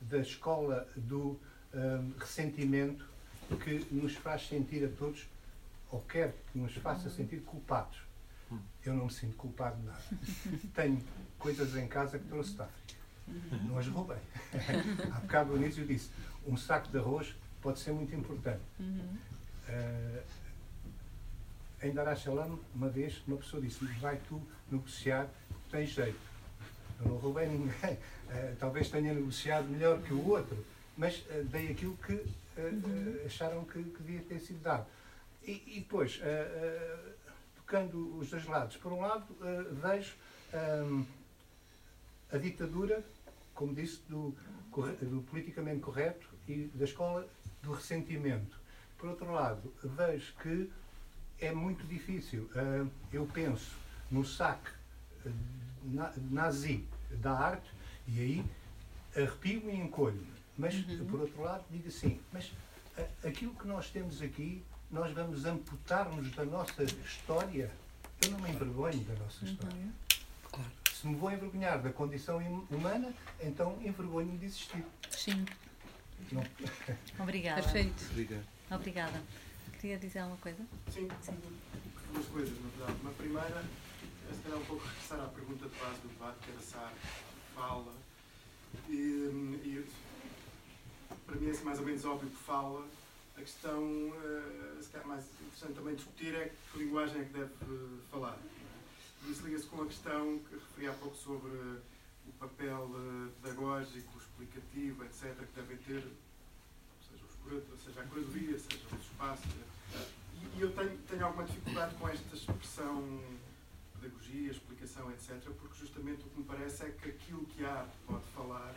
da escola do ressentimento que nos faz sentir a todos, ou quer que nos faça sentir culpados. Eu não me sinto culpado de nada. Tenho coisas em casa que trouxe da África. Não as roubei. Há bocado no início eu disse, um saco de arroz pode ser muito importante. Uh, em Dar Shalom, uma vez, uma pessoa disse vai tu negociar, tens jeito. Eu não roubei ninguém. Uh, talvez tenha negociado melhor que o outro, mas uh, dei aquilo que uh, acharam que, que, devia ter sido dado. E, e depois, tocando os dois lados, por um lado, vejo um, a ditadura, como disse, do, do politicamente correto e da escola do ressentimento. Por outro lado, vejo que é muito difícil. eu penso no saque nazi da arte e aí arrepio e encolho-me. Mas, uhum. por outro lado, digo assim, mas aquilo que nós temos aqui, nós vamos amputar-nos da nossa história. Eu não me envergonho da nossa uhum. história. Claro. Se me vou envergonhar da condição humana, então envergonho-me de existir. Sim. Não. Obrigada. Perfeito. Obrigado. Obrigada. Queria dizer alguma coisa? Sim. Sim. Duas coisas, na verdade. Uma primeira, é se calhar um pouco regressar à pergunta de base do debate, que era se a fala. E, e para mim é mais ou menos óbvio que fala. A questão, uh, se calhar mais interessante também discutir é que linguagem é que deve falar. Isso liga-se com a questão que referi há pouco sobre o papel uh, pedagógico, explicativo, etc., que devem ter, seja, os, seja a curadoria, seja os espaços. E, e eu tenho, tenho alguma dificuldade com esta expressão pedagogia, explicação, etc., porque justamente o que me parece é que aquilo que arte pode falar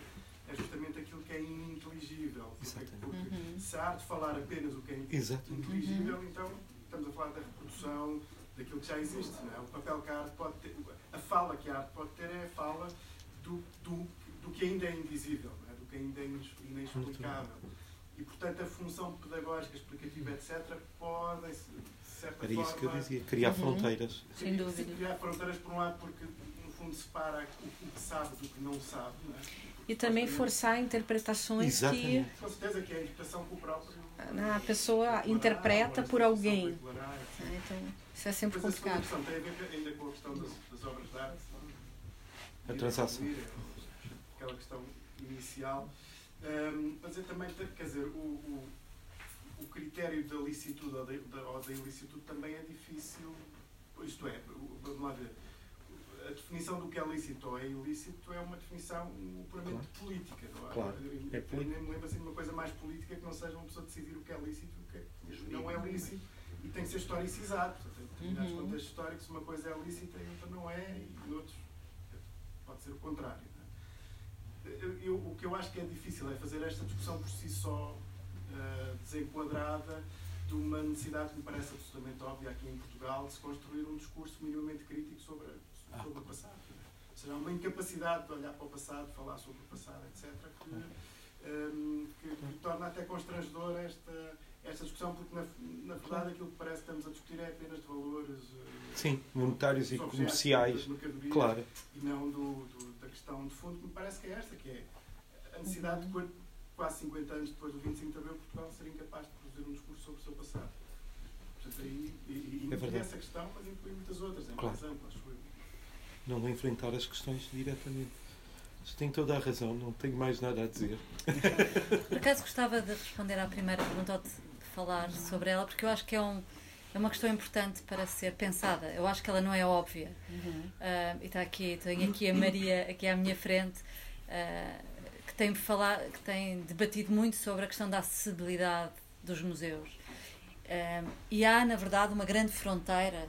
é justamente aquilo que é ininteligível. Porque, porque uhum. se a arte falar apenas o que é Exatamente. inteligível, uhum. então estamos a falar da reprodução daquilo que já existe. Não é? O papel que a arte pode ter, a fala que a arte pode ter é a fala do, do, do que ainda é invisível, é? do que ainda é inexplicável. E, portanto, a função pedagógica, explicativa, etc., podem, de certa Era forma... isso que eu dizia, criar uhum. fronteiras. Sem dúvida. Criar fronteiras, por um lado, porque, no fundo, separa o que sabe do que não sabe, não é? E também forçar interpretações Exatamente. que. Com certeza que é a interpretação o próprio. A pessoa interpreta por alguém. Então, isso é sempre complicado. A tem a ver ainda com a questão das, obras de arte. A transação. Aquela questão inicial. Mas é também, quer dizer, o, o, o critério da licitude ou da, ou da ilicitude também é difícil. Isto é, vamos lá ver a definição do que é lícito ou é ilícito é uma definição puramente claro. política. Não é? Claro. É político. nem me lembro assim de uma coisa mais política que não seja uma pessoa decidir o que é lícito e o que é, não é lícito. E tem que ser historicizado. Portanto, determinados uhum. contextos históricos, uma coisa é lícita e outra não é, e em outros pode ser o contrário. É? Eu, eu, o que eu acho que é difícil é fazer esta discussão por si só, uh, desenquadrada de uma necessidade que me parece absolutamente óbvia aqui em Portugal de se construir um discurso minimamente crítico sobre. Sobre o passado. Ou seja, há uma incapacidade de olhar para o passado, falar sobre o passado, etc., que, um, que, que torna até constrangedor esta, esta discussão, porque na, na verdade aquilo que parece que estamos a discutir é apenas de valores uh, Sim, monetários e comerciais, claro. e não do, do, da questão de fundo, que me parece que é esta, que é a necessidade de quase 50 anos depois do 25 de Abril, Portugal ser incapaz de produzir um discurso sobre o seu passado. Portanto, aí, e, e, é essa questão, mas inclui muitas outras, em claro. mais ampla, acho eu não enfrentar as questões diretamente. Mas tem toda a razão, não tenho mais nada a dizer. Por acaso gostava de responder à primeira pergunta ou de falar sobre ela, porque eu acho que é, um, é uma questão importante para ser pensada. Eu acho que ela não é óbvia. Uhum. Uh, e está aqui, tenho aqui a Maria aqui à minha frente, uh, que tem falar, que tem debatido muito sobre a questão da acessibilidade dos museus. Uh, e há, na verdade, uma grande fronteira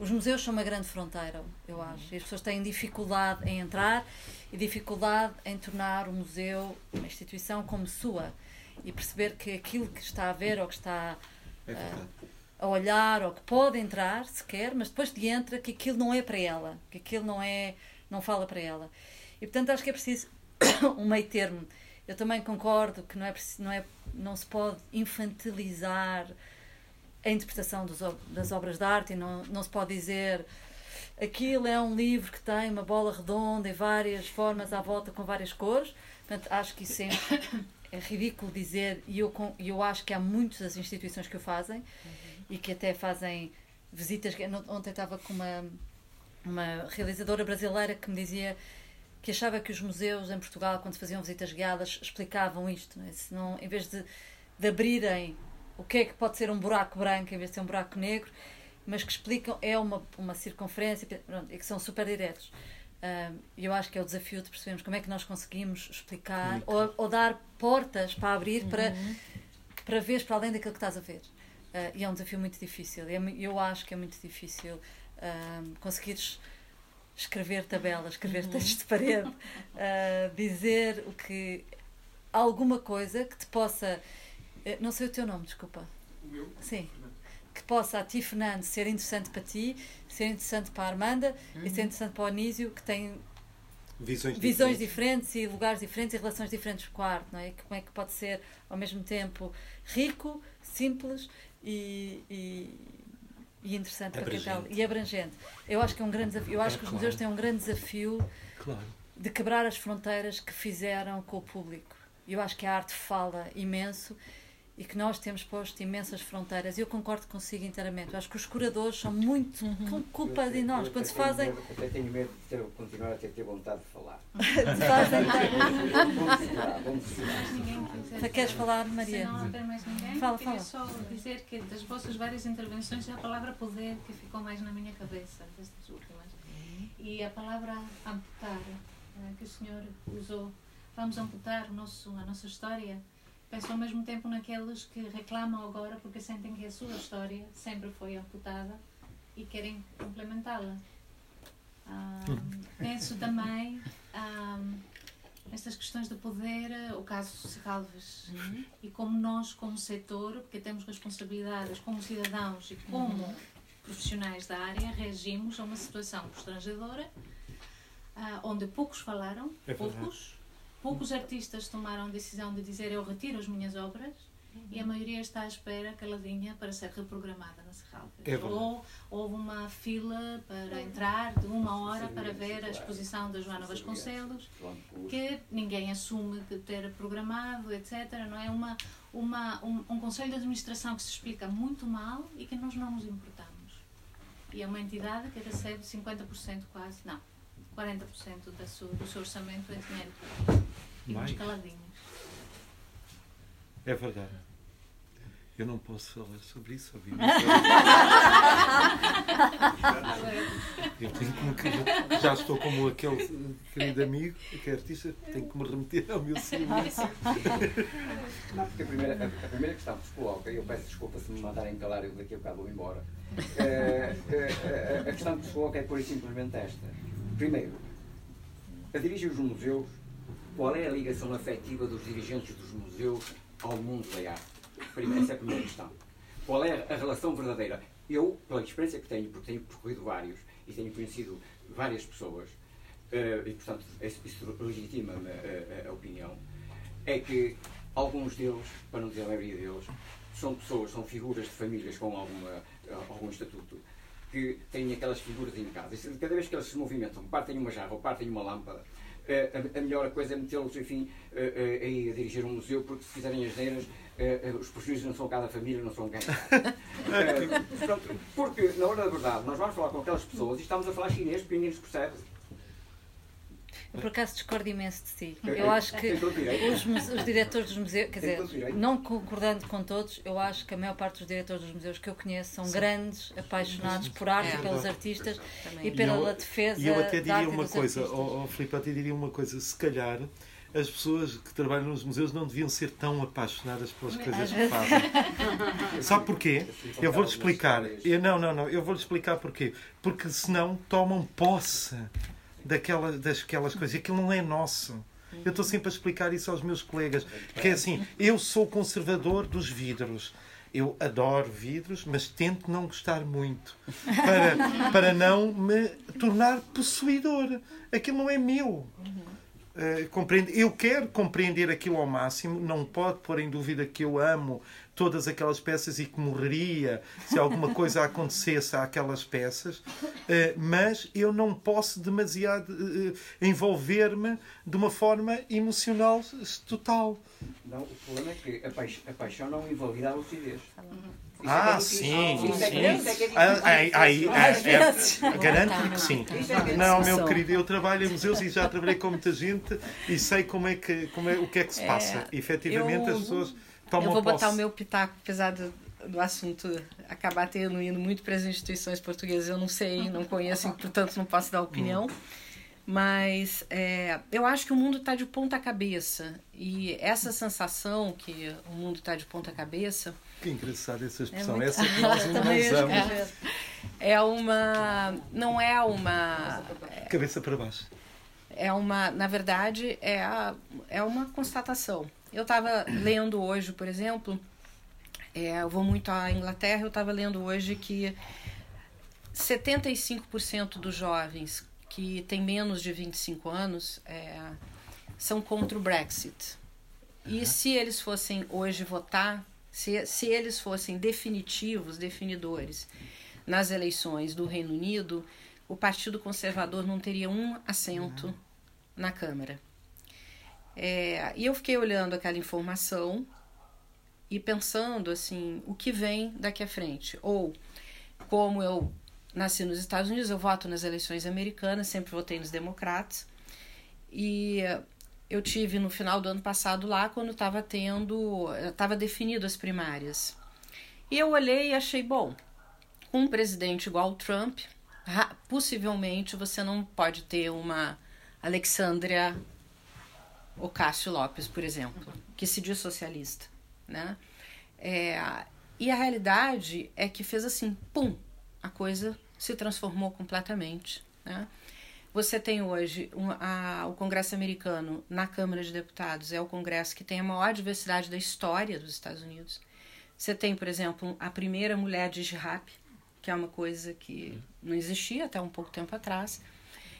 os museus são uma grande fronteira, eu acho. E as pessoas têm dificuldade em entrar e dificuldade em tornar o museu uma instituição como sua e perceber que aquilo que está a ver ou que está. Uh, a olhar ou que pode entrar sequer, mas depois de entra que aquilo não é para ela, que aquilo não é, não fala para ela. E portanto acho que é preciso um meio termo. Eu também concordo que não é, não é não se pode infantilizar a interpretação dos, das obras de arte e não, não se pode dizer aquilo é um livro que tem uma bola redonda e várias formas à volta com várias cores. Portanto, acho que isso é, é ridículo dizer, e eu, eu acho que há muitas instituições que o fazem uhum. e que até fazem visitas. Ontem estava com uma, uma realizadora brasileira que me dizia que achava que os museus em Portugal, quando faziam visitas guiadas, explicavam isto. Não é? Se não, em vez de, de abrirem o que é que pode ser um buraco branco em vez de ser um buraco negro, mas que explicam, é uma, uma circunferência e que são super diretos. E eu acho que é o desafio de percebermos como é que nós conseguimos explicar ou, ou, dar portas para abrir uhum. para, para ver para além daquilo que estás a ver. Uh, e é um desafio muito difícil. É eu acho que é muito difícil uh, conseguires escrever tabelas, escrever uhum. textos de parede, uh, dizer o que. alguma coisa que te possa. Eh, não sei o teu nome, desculpa. O meu? Sim. Que possa a ti, Fernando, ser interessante para ti, ser interessante para a Armanda uhum. e ser interessante para o Anísio, que tem visões, visões diferentes. diferentes. e lugares diferentes e relações diferentes com a arte, não é? Como é que pode ser ao mesmo tempo rico, simples e, e, e interessante abrangente. para quem está E abrangente. Eu acho que é um grande desafio. Eu acho é, que os claro. museus têm um grande desafio claro. de quebrar as fronteiras que fizeram com o público. Eu acho que a arte fala imenso e que nós temos posto imensas fronteiras. Eu concordo consigo inteiramente. Eu acho que os curadores são muito uhum. com culpa de nós. Quando se fazem. Eu até tenho medo de ter, continuar a ter, ter vontade de falar. de fazem. vamos segurar, Queres falar, Maria? Se não houver mais ninguém, fala, queria fala. só dizer que das vossas várias intervenções é a palavra poder que ficou mais na minha cabeça, destas últimas. E a palavra amputar, eh, que o senhor usou. Vamos amputar o nosso, a nossa história Penso ao mesmo tempo naqueles que reclamam agora porque sentem que a sua história sempre foi amputada e querem complementá-la. Um, penso também nestas questões de poder, o caso Serralves, uhum. e como nós, como setor, porque temos responsabilidades como cidadãos e como uhum. profissionais da área, reagimos a uma situação constrangedora, uh, onde poucos falaram, é poucos, Poucos artistas tomaram a decisão de dizer eu retiro as minhas obras uhum. e a maioria está à espera caladinha para ser reprogramada na Serralves. É Ou houve uma fila para entrar de uma hora para ver a exposição da Joana Vasconcelos, que ninguém assume de ter programado, etc. Não é uma, uma, um, um conselho de administração que se explica muito mal e que nós não nos importamos. E é uma entidade que recebe 50% quase, não, 40% do seu, do seu orçamento é dinheiro. Ficamos caladinhos. É verdade. Eu não posso falar sobre isso, obviamente. Eu tenho que já estou como aquele querido amigo, que é artista, tenho que me remeter ao meu silêncio. Não, porque a primeira, a, a primeira questão que se coloca, e eu peço desculpa se me mandarem calar, eu daqui a bocado vou embora. É, é, a questão que se coloca é pura e simplesmente esta Primeiro, a dirigir os museus, qual é a ligação afetiva dos dirigentes dos museus ao mundo da arte? Primeiro, essa é a primeira questão. Qual é a relação verdadeira? Eu, pela experiência que tenho, porque tenho percorrido vários e tenho conhecido várias pessoas, uh, e portanto isso legitima a, a, a, opinião, é que alguns deles, para não dizer a maioria deles, são pessoas, são figuras de famílias com alguma, algum estatuto que têm aquelas figuras em casa. E cada vez que eles se movimentam, partem uma jarra ou partem uma lâmpada, eh, a, a melhor coisa é metê-los, enfim, eh, eh, a dirigir um museu, porque se fizerem as neiras, os prejuízos não são cada família, não são quem. porque, na hora da verdade, nós vamos falar com aquelas pessoas e estamos a falar chinês porque ninguém nos percebe. Eu, por acaso, discordo imenso de si. Eu acho que os, os diretores dos museus, quer dizer, não concordando com todos, eu acho que a maior parte dos diretores dos museus que eu conheço são Sim. grandes, apaixonados por arte, é. pelos artistas Também. e pela eu, defesa. E eu até diria uma coisa, oh, oh, Filipe, eu até diria uma coisa, se calhar as pessoas que trabalham nos museus não deviam ser tão apaixonadas pelas coisas que fazem. Sabe porquê? Eu vou-lhe explicar. Eu, não, não, não. Eu vou-lhe explicar porquê. Porque senão tomam posse daquela, daquelas coisas. Aquilo não é nosso. Eu estou sempre a explicar isso aos meus colegas. Que é assim, eu sou conservador dos vidros. eu adoro vidros, mas tento não gostar muito para, para não me tornar possuidor. Aquilo não é meu. Uh, compreende? Eu quero compreender aquilo ao máximo, não pode pôr em dúvida que eu amo todas aquelas peças e que morreria se alguma coisa acontecesse àquelas peças, eh, mas eu não posso demasiado eh, envolver-me de uma forma emocional total. Não, o problema é que a, paix a paixão não invalida a lucidez. Ah, é sim, sim. Aí, garanto-lhe que sim. Não, meu querido, eu trabalho em museus e já trabalhei com muita gente e sei como é que, como é, o que é que se passa. É, Efetivamente, eu... as pessoas Toma eu vou botar posse. o meu pitaco, apesar do, do assunto acabar tendo indo muito para as instituições portuguesas. Eu não sei, não conheço, portanto não posso dar opinião. Mas é, eu acho que o mundo está de ponta cabeça. E essa sensação que o mundo está de ponta cabeça. Que engraçada essa é expressão. É. Essa que nós ainda usamos. É uma. Não é uma. Cabeça para baixo. É uma. Na verdade, é, a, é uma constatação eu estava lendo hoje, por exemplo, é, eu vou muito à Inglaterra, eu estava lendo hoje que 75% dos jovens que têm menos de 25 anos é, são contra o Brexit. E se eles fossem hoje votar, se, se eles fossem definitivos, definidores nas eleições do Reino Unido, o Partido Conservador não teria um assento uhum. na Câmara. É, e eu fiquei olhando aquela informação e pensando assim, o que vem daqui à frente? Ou como eu nasci nos Estados Unidos, eu voto nas eleições americanas, sempre votei nos democratas. E eu tive no final do ano passado lá quando estava tendo, estava definido as primárias. E eu olhei e achei bom, um presidente igual o Trump, possivelmente você não pode ter uma Alexandria o Cássio Lopes, por exemplo, que se diz socialista, né? É, e a realidade é que fez assim, pum, a coisa se transformou completamente, né? Você tem hoje um, a, o Congresso americano na Câmara de Deputados, é o Congresso que tem a maior diversidade da história dos Estados Unidos. Você tem, por exemplo, a primeira mulher de jihad, que é uma coisa que não existia até um pouco tempo atrás.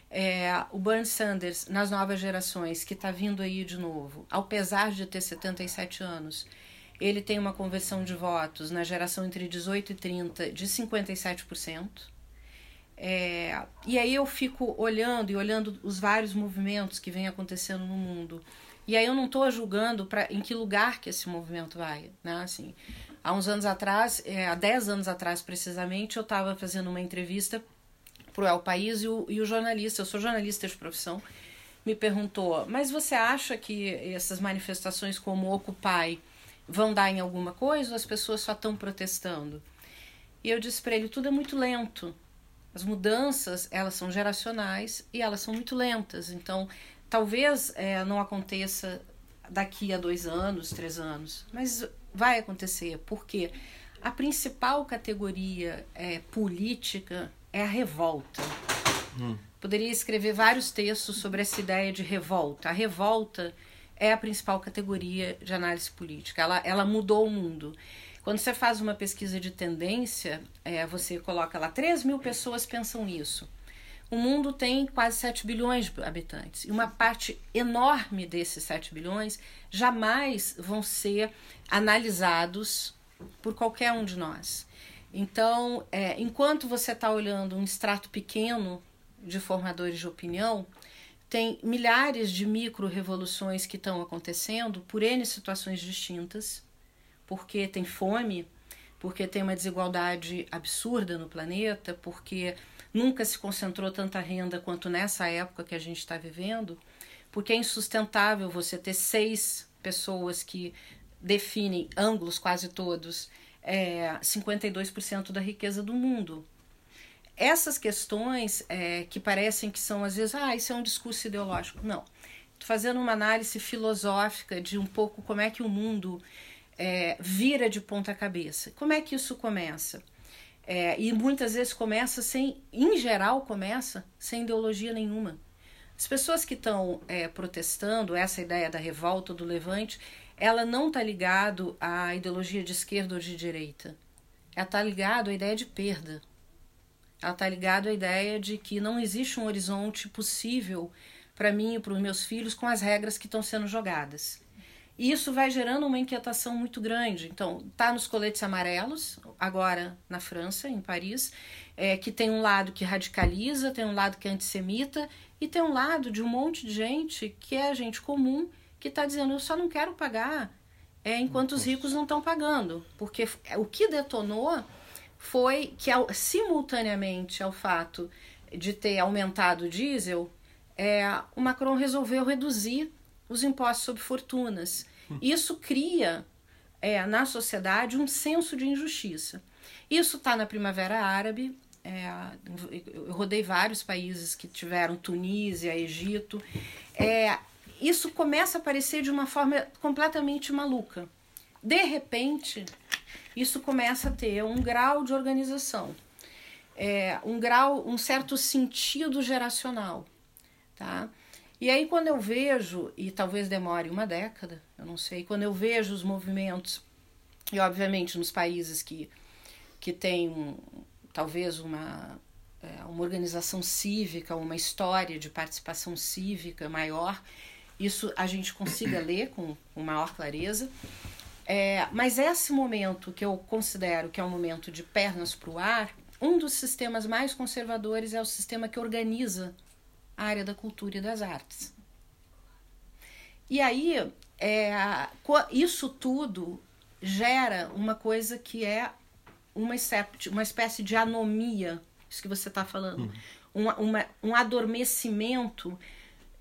É, o Bernie Sanders, nas novas gerações, que está vindo aí de novo, ao pesar de ter 77 anos, ele tem uma conversão de votos na geração entre 18 e 30 de 57%. É, e aí eu fico olhando e olhando os vários movimentos que vêm acontecendo no mundo. E aí eu não estou julgando para em que lugar que esse movimento vai. Né? Assim, há uns anos atrás, é, há 10 anos atrás precisamente, eu estava fazendo uma entrevista para o El País e o, e o jornalista, eu sou jornalista de profissão, me perguntou: Mas você acha que essas manifestações como Occupy vão dar em alguma coisa ou as pessoas só estão protestando? E eu disse para ele: tudo é muito lento. As mudanças, elas são geracionais e elas são muito lentas. Então, talvez é, não aconteça daqui a dois anos, três anos, mas vai acontecer, porque a principal categoria é, política é a revolta. Hum. Poderia escrever vários textos sobre essa ideia de revolta. A revolta é a principal categoria de análise política. Ela, ela mudou o mundo. Quando você faz uma pesquisa de tendência, é, você coloca lá 3 mil pessoas pensam isso. O mundo tem quase 7 bilhões de habitantes. E uma parte enorme desses 7 bilhões jamais vão ser analisados por qualquer um de nós. Então, é, enquanto você está olhando um extrato pequeno de formadores de opinião, tem milhares de micro-revoluções que estão acontecendo por N situações distintas, porque tem fome, porque tem uma desigualdade absurda no planeta, porque nunca se concentrou tanta renda quanto nessa época que a gente está vivendo, porque é insustentável você ter seis pessoas que definem ângulos quase todos é, 52% da riqueza do mundo. Essas questões é, que parecem que são, às vezes, ah, isso é um discurso ideológico. Não. Estou fazendo uma análise filosófica de um pouco como é que o mundo é, vira de ponta cabeça. Como é que isso começa? É, e muitas vezes começa sem, em geral, começa sem ideologia nenhuma. As pessoas que estão é, protestando essa ideia da revolta do levante, ela não está ligado à ideologia de esquerda ou de direita. Ela está ligado à ideia de perda. Ela está ligado à ideia de que não existe um horizonte possível para mim e para os meus filhos com as regras que estão sendo jogadas. E isso vai gerando uma inquietação muito grande. Então, tá nos coletes amarelos, agora na França, em Paris, é, que tem um lado que radicaliza, tem um lado que é antissemita, e tem um lado de um monte de gente que é gente comum que está dizendo: eu só não quero pagar é, enquanto os ricos não estão pagando. Porque o que detonou foi que, ao, simultaneamente ao fato de ter aumentado o diesel, é, o Macron resolveu reduzir os impostos sobre fortunas. Isso cria é, na sociedade um senso de injustiça. Isso está na Primavera Árabe. É, eu rodei vários países que tiveram Tunísia, Egito. É, isso começa a aparecer de uma forma completamente maluca. De repente, isso começa a ter um grau de organização, é, um grau, um certo sentido geracional, tá? E aí quando eu vejo, e talvez demore uma década, eu não sei, quando eu vejo os movimentos, e obviamente nos países que, que têm talvez uma, é, uma organização cívica, uma história de participação cívica maior, isso a gente consiga ler com, com maior clareza. É, mas esse momento que eu considero que é um momento de pernas para o ar, um dos sistemas mais conservadores é o sistema que organiza a área da cultura e das artes. E aí, é, isso tudo gera uma coisa que é uma, uma espécie de anomia, isso que você está falando, uma, uma, um adormecimento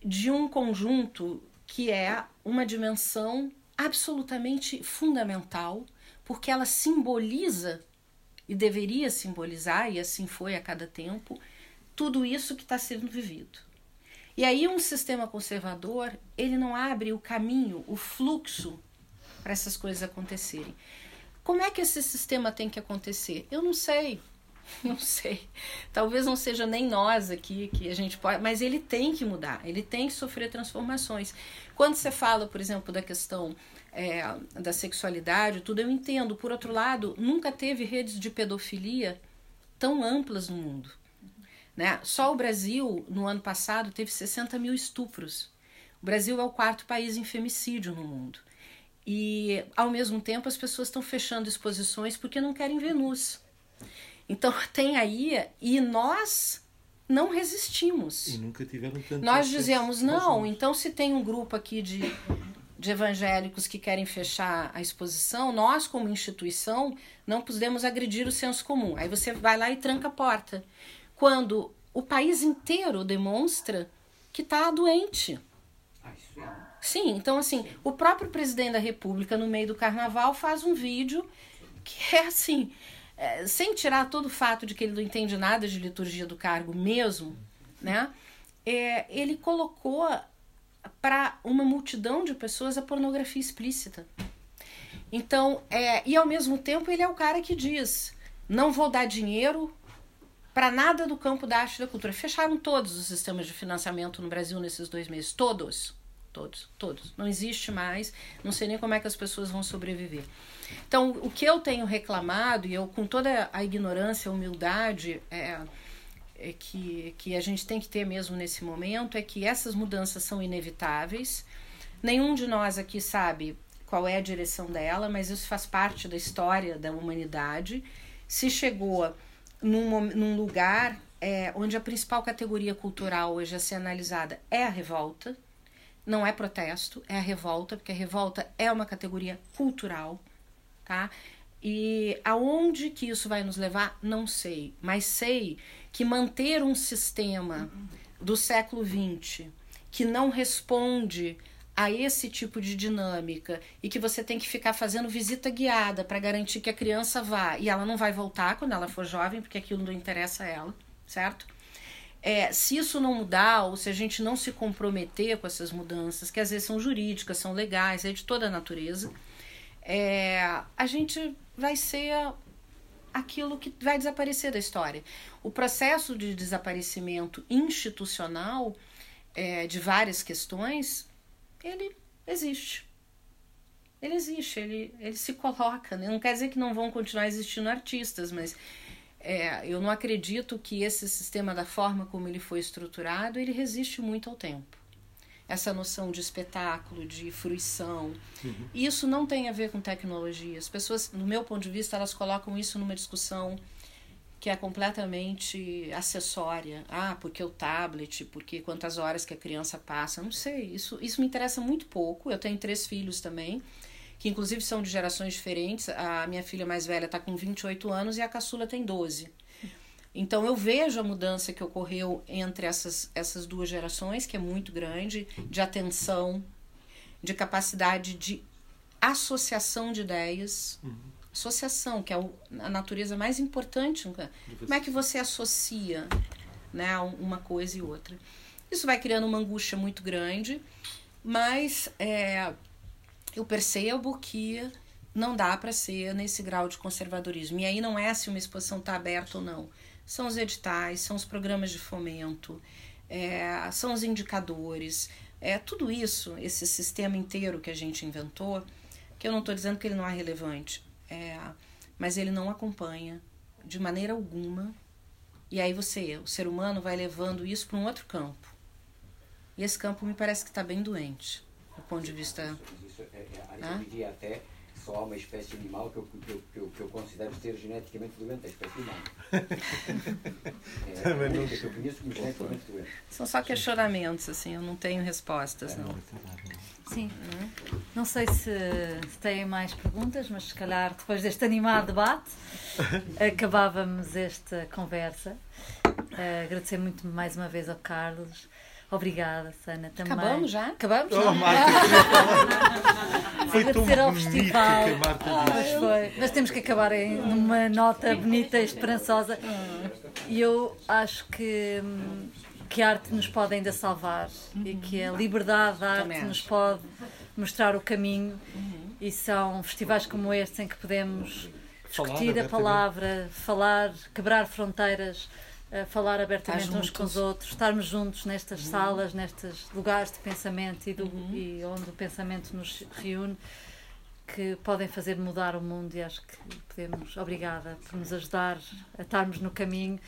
de um conjunto que é uma dimensão absolutamente fundamental, porque ela simboliza e deveria simbolizar, e assim foi a cada tempo, tudo isso que está sendo vivido. E aí um sistema conservador, ele não abre o caminho, o fluxo para essas coisas acontecerem. Como é que esse sistema tem que acontecer? Eu não sei. Não sei. Talvez não seja nem nós aqui que a gente pode, mas ele tem que mudar, ele tem que sofrer transformações. Quando você fala, por exemplo, da questão é, da sexualidade, tudo eu entendo. Por outro lado, nunca teve redes de pedofilia tão amplas no mundo. Né? Só o Brasil, no ano passado, teve 60 mil estupros. O Brasil é o quarto país em femicídio no mundo. E, ao mesmo tempo, as pessoas estão fechando exposições porque não querem ver nus. Então tem aí, e nós não resistimos. E nunca tiveram tanto Nós dizemos, não, então se tem um grupo aqui de, de evangélicos que querem fechar a exposição, nós, como instituição, não podemos agredir o senso comum. Aí você vai lá e tranca a porta. Quando o país inteiro demonstra que está doente. Ah, é Sim, então assim, o próprio presidente da República, no meio do carnaval, faz um vídeo que é assim é, sem tirar todo o fato de que ele não entende nada de liturgia do cargo mesmo, né? É, ele colocou para uma multidão de pessoas a pornografia explícita. Então, é, e ao mesmo tempo ele é o cara que diz: não vou dar dinheiro para nada do campo da arte e da cultura. Fecharam todos os sistemas de financiamento no Brasil nesses dois meses, todos, todos, todos. Não existe mais. Não sei nem como é que as pessoas vão sobreviver. Então, o que eu tenho reclamado, e eu com toda a ignorância, a humildade é, é que, que a gente tem que ter mesmo nesse momento, é que essas mudanças são inevitáveis. Nenhum de nós aqui sabe qual é a direção dela, mas isso faz parte da história da humanidade. Se chegou num, num lugar é, onde a principal categoria cultural hoje a ser analisada é a revolta, não é protesto, é a revolta, porque a revolta é uma categoria cultural tá? E aonde que isso vai nos levar, não sei, mas sei que manter um sistema do século XX que não responde a esse tipo de dinâmica e que você tem que ficar fazendo visita guiada para garantir que a criança vá e ela não vai voltar quando ela for jovem, porque aquilo não interessa a ela, certo? É, se isso não mudar, ou se a gente não se comprometer com essas mudanças, que às vezes são jurídicas, são legais, é de toda a natureza, é, a gente vai ser aquilo que vai desaparecer da história. O processo de desaparecimento institucional é, de várias questões, ele existe. ele existe, ele, ele se coloca. Né? Não quer dizer que não vão continuar existindo artistas, mas é, eu não acredito que esse sistema, da forma como ele foi estruturado, ele resiste muito ao tempo. Essa noção de espetáculo, de fruição. Uhum. Isso não tem a ver com tecnologia. As pessoas, no meu ponto de vista, elas colocam isso numa discussão que é completamente acessória. Ah, porque o tablet, porque quantas horas que a criança passa, não sei. Isso, isso me interessa muito pouco. Eu tenho três filhos também, que inclusive são de gerações diferentes. A minha filha mais velha está com 28 anos e a caçula tem 12. Então eu vejo a mudança que ocorreu entre essas, essas duas gerações, que é muito grande, de atenção, de capacidade de associação de ideias. Uhum associação, que é a natureza mais importante. Como é que você associa né, uma coisa e outra? Isso vai criando uma angústia muito grande, mas é, eu percebo que não dá para ser nesse grau de conservadorismo. E aí não é se uma exposição está aberta ou não. São os editais, são os programas de fomento, é, são os indicadores, é tudo isso, esse sistema inteiro que a gente inventou, que eu não estou dizendo que ele não é relevante, é, mas ele não acompanha de maneira alguma. E aí você, o ser humano, vai levando isso para um outro campo. E esse campo me parece que está bem doente, do ponto de vista. Isso é, é, diria até só há uma espécie animal que eu, que eu, que eu, que eu considero ser geneticamente doente, a espécie humana. é, é que eu conheço como geneticamente doente. São só questionamentos, assim, eu não tenho respostas, não. Sim. Não sei se têm mais perguntas, mas se calhar depois deste animado debate acabávamos esta conversa. Uh, agradecer muito mais uma vez ao Carlos. Obrigada, Sana, também. Acabamos já? Acabamos? Oh, Marta, foi Agradecer ao festival. Que Marta ah, mas, foi. mas temos que acabar em numa nota bonita e esperançosa. E eu acho que que a arte nos pode ainda salvar uhum. e que a liberdade da arte nos pode mostrar o caminho uhum. e são festivais como este em que podemos discutir falar a palavra, falar, quebrar fronteiras, uh, falar abertamente uns com os outros, estarmos juntos nestas uhum. salas, nestes lugares de pensamento e, do, uhum. e onde o pensamento nos reúne que podem fazer mudar o mundo e acho que podemos. Obrigada por nos ajudar a estarmos no caminho.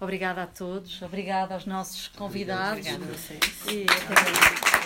Obrigada a todos, obrigada aos nossos convidados. Obrigada a vocês. E até